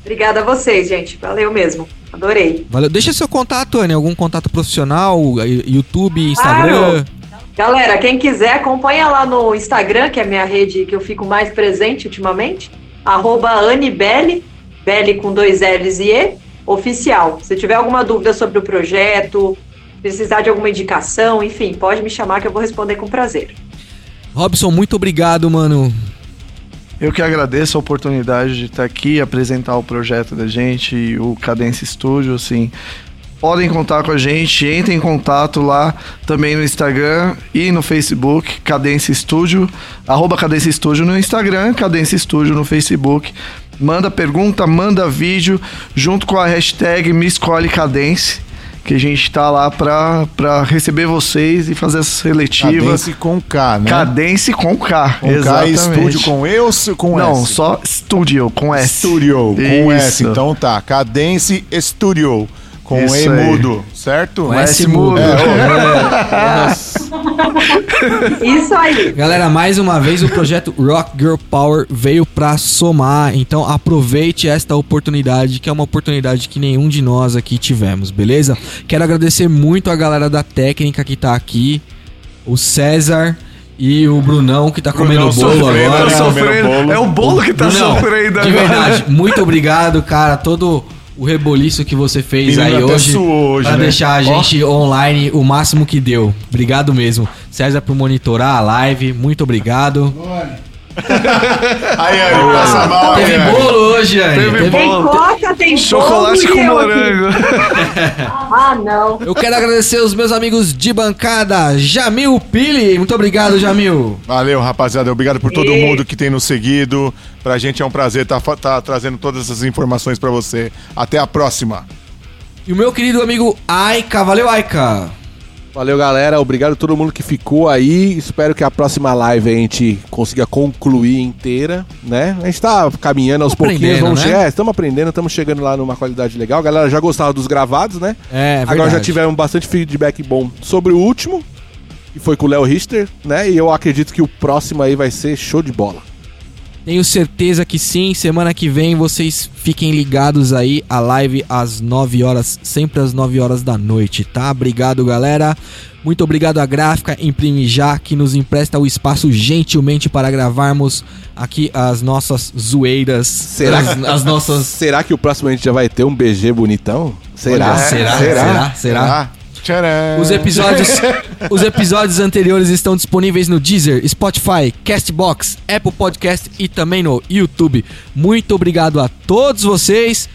Speaker 6: Obrigada a vocês, gente. Valeu mesmo. Adorei.
Speaker 2: Valeu. Deixa seu contato, Anne. Algum contato profissional? YouTube, Instagram?
Speaker 6: Claro. Galera, quem quiser, acompanha lá no Instagram, que é a minha rede que eu fico mais presente ultimamente. Arroba Anibele, Belle com dois L's e E, oficial. Se tiver alguma dúvida sobre o projeto, precisar de alguma indicação, enfim, pode me chamar que eu vou responder com prazer.
Speaker 2: Robson, muito obrigado, mano.
Speaker 5: Eu que agradeço a oportunidade de estar aqui, apresentar o projeto da gente, e o Cadência Studio, assim. Podem contar com a gente, entrem em contato lá também no Instagram e no Facebook, Cadência Studio, arroba Cadência Studio no Instagram, Cadência Studio no Facebook. Manda pergunta, manda vídeo, junto com a hashtag Me Escolhe Cadência, que a gente tá lá pra, pra receber vocês e fazer essa seletiva.
Speaker 3: Cadence com K, né?
Speaker 5: Cadência com K,
Speaker 3: Com K
Speaker 5: exatamente.
Speaker 3: estúdio com E ou com
Speaker 5: Não,
Speaker 3: S?
Speaker 5: só Studio com S.
Speaker 3: Studio com S.
Speaker 5: Isso.
Speaker 3: Então tá, Cadence Studio com
Speaker 5: Isso
Speaker 3: E mudo, certo?
Speaker 2: Com
Speaker 5: S
Speaker 2: mudo.
Speaker 5: mudo.
Speaker 6: Isso aí.
Speaker 2: Galera, mais uma vez o projeto Rock Girl Power veio pra somar, então aproveite esta oportunidade, que é uma oportunidade que nenhum de nós aqui tivemos, beleza? Quero agradecer muito a galera da técnica que tá aqui, o César e o Brunão que tá comendo
Speaker 3: Brunão
Speaker 2: bolo
Speaker 3: sofrendo,
Speaker 2: agora.
Speaker 3: tá sofrendo.
Speaker 5: É o bolo que tá
Speaker 2: Brunão,
Speaker 5: sofrendo
Speaker 2: de
Speaker 5: agora.
Speaker 2: verdade, muito obrigado, cara, todo o reboliço que você fez
Speaker 3: Menino
Speaker 2: aí hoje,
Speaker 3: hoje,
Speaker 2: pra
Speaker 3: né?
Speaker 2: deixar a gente online o máximo que deu. Obrigado mesmo. César por monitorar a live, muito obrigado.
Speaker 3: Aí, aí, passa mal aí.
Speaker 2: Teve
Speaker 3: aí.
Speaker 2: bolo hoje, Anne.
Speaker 5: Teve
Speaker 2: Teve-
Speaker 6: Tem
Speaker 5: Bolo.
Speaker 6: coca, tem
Speaker 5: Chocolate
Speaker 6: bolo
Speaker 5: com morango.
Speaker 6: Ah, não.
Speaker 2: Eu quero agradecer os meus amigos de bancada, Jamil Pili. Muito obrigado, Jamil.
Speaker 3: Valeu, rapaziada. Obrigado por todo
Speaker 6: E-
Speaker 3: mundo que tem nos seguido. Pra gente é um prazer estar trazendo todas essas informações pra você. Até a próxima.
Speaker 2: E o meu querido amigo Aika. Valeu, Aika.
Speaker 4: Valeu, galera. Obrigado a todo mundo que ficou aí. Espero que a próxima live a gente consiga concluir inteira, né? A gente tá caminhando aos pouquinhos.
Speaker 2: aprendendo,
Speaker 4: Vamos
Speaker 2: né?
Speaker 4: che- é, estamos aprendendo, estamos chegando lá numa qualidade legal. A galera já gostava dos gravados, né?
Speaker 2: É,
Speaker 4: Agora
Speaker 2: verdade.
Speaker 4: já tivemos bastante feedback bom sobre o último, que foi com o Léo Richter, né? E eu acredito que o próximo aí vai ser show de bola.
Speaker 2: Tenho certeza que sim. Semana que vem vocês fiquem ligados aí. A live às 9 horas, sempre às 9 horas da noite, tá? Obrigado, galera. Muito obrigado à gráfica Imprime Já, que nos empresta o espaço gentilmente para gravarmos aqui as nossas zoeiras.
Speaker 4: Será
Speaker 2: as, as nossas.
Speaker 4: Será que o próximo a gente já vai ter um BG bonitão? Será?
Speaker 2: Olha, será? Será? Será?
Speaker 3: Ah, tcharam.
Speaker 2: Os episódios, os episódios anteriores estão disponíveis no Deezer, Spotify, Castbox, Apple Podcast e também no YouTube. Muito obrigado a todos vocês.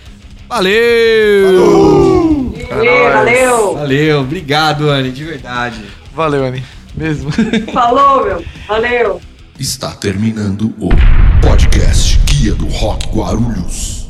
Speaker 2: Valeu!
Speaker 6: Valeu, valeu.
Speaker 2: Valeu, obrigado, Anne, de verdade.
Speaker 5: Valeu, Ani. Mesmo.
Speaker 6: Falou, meu. Valeu.
Speaker 1: Está terminando o podcast Guia do Rock Guarulhos.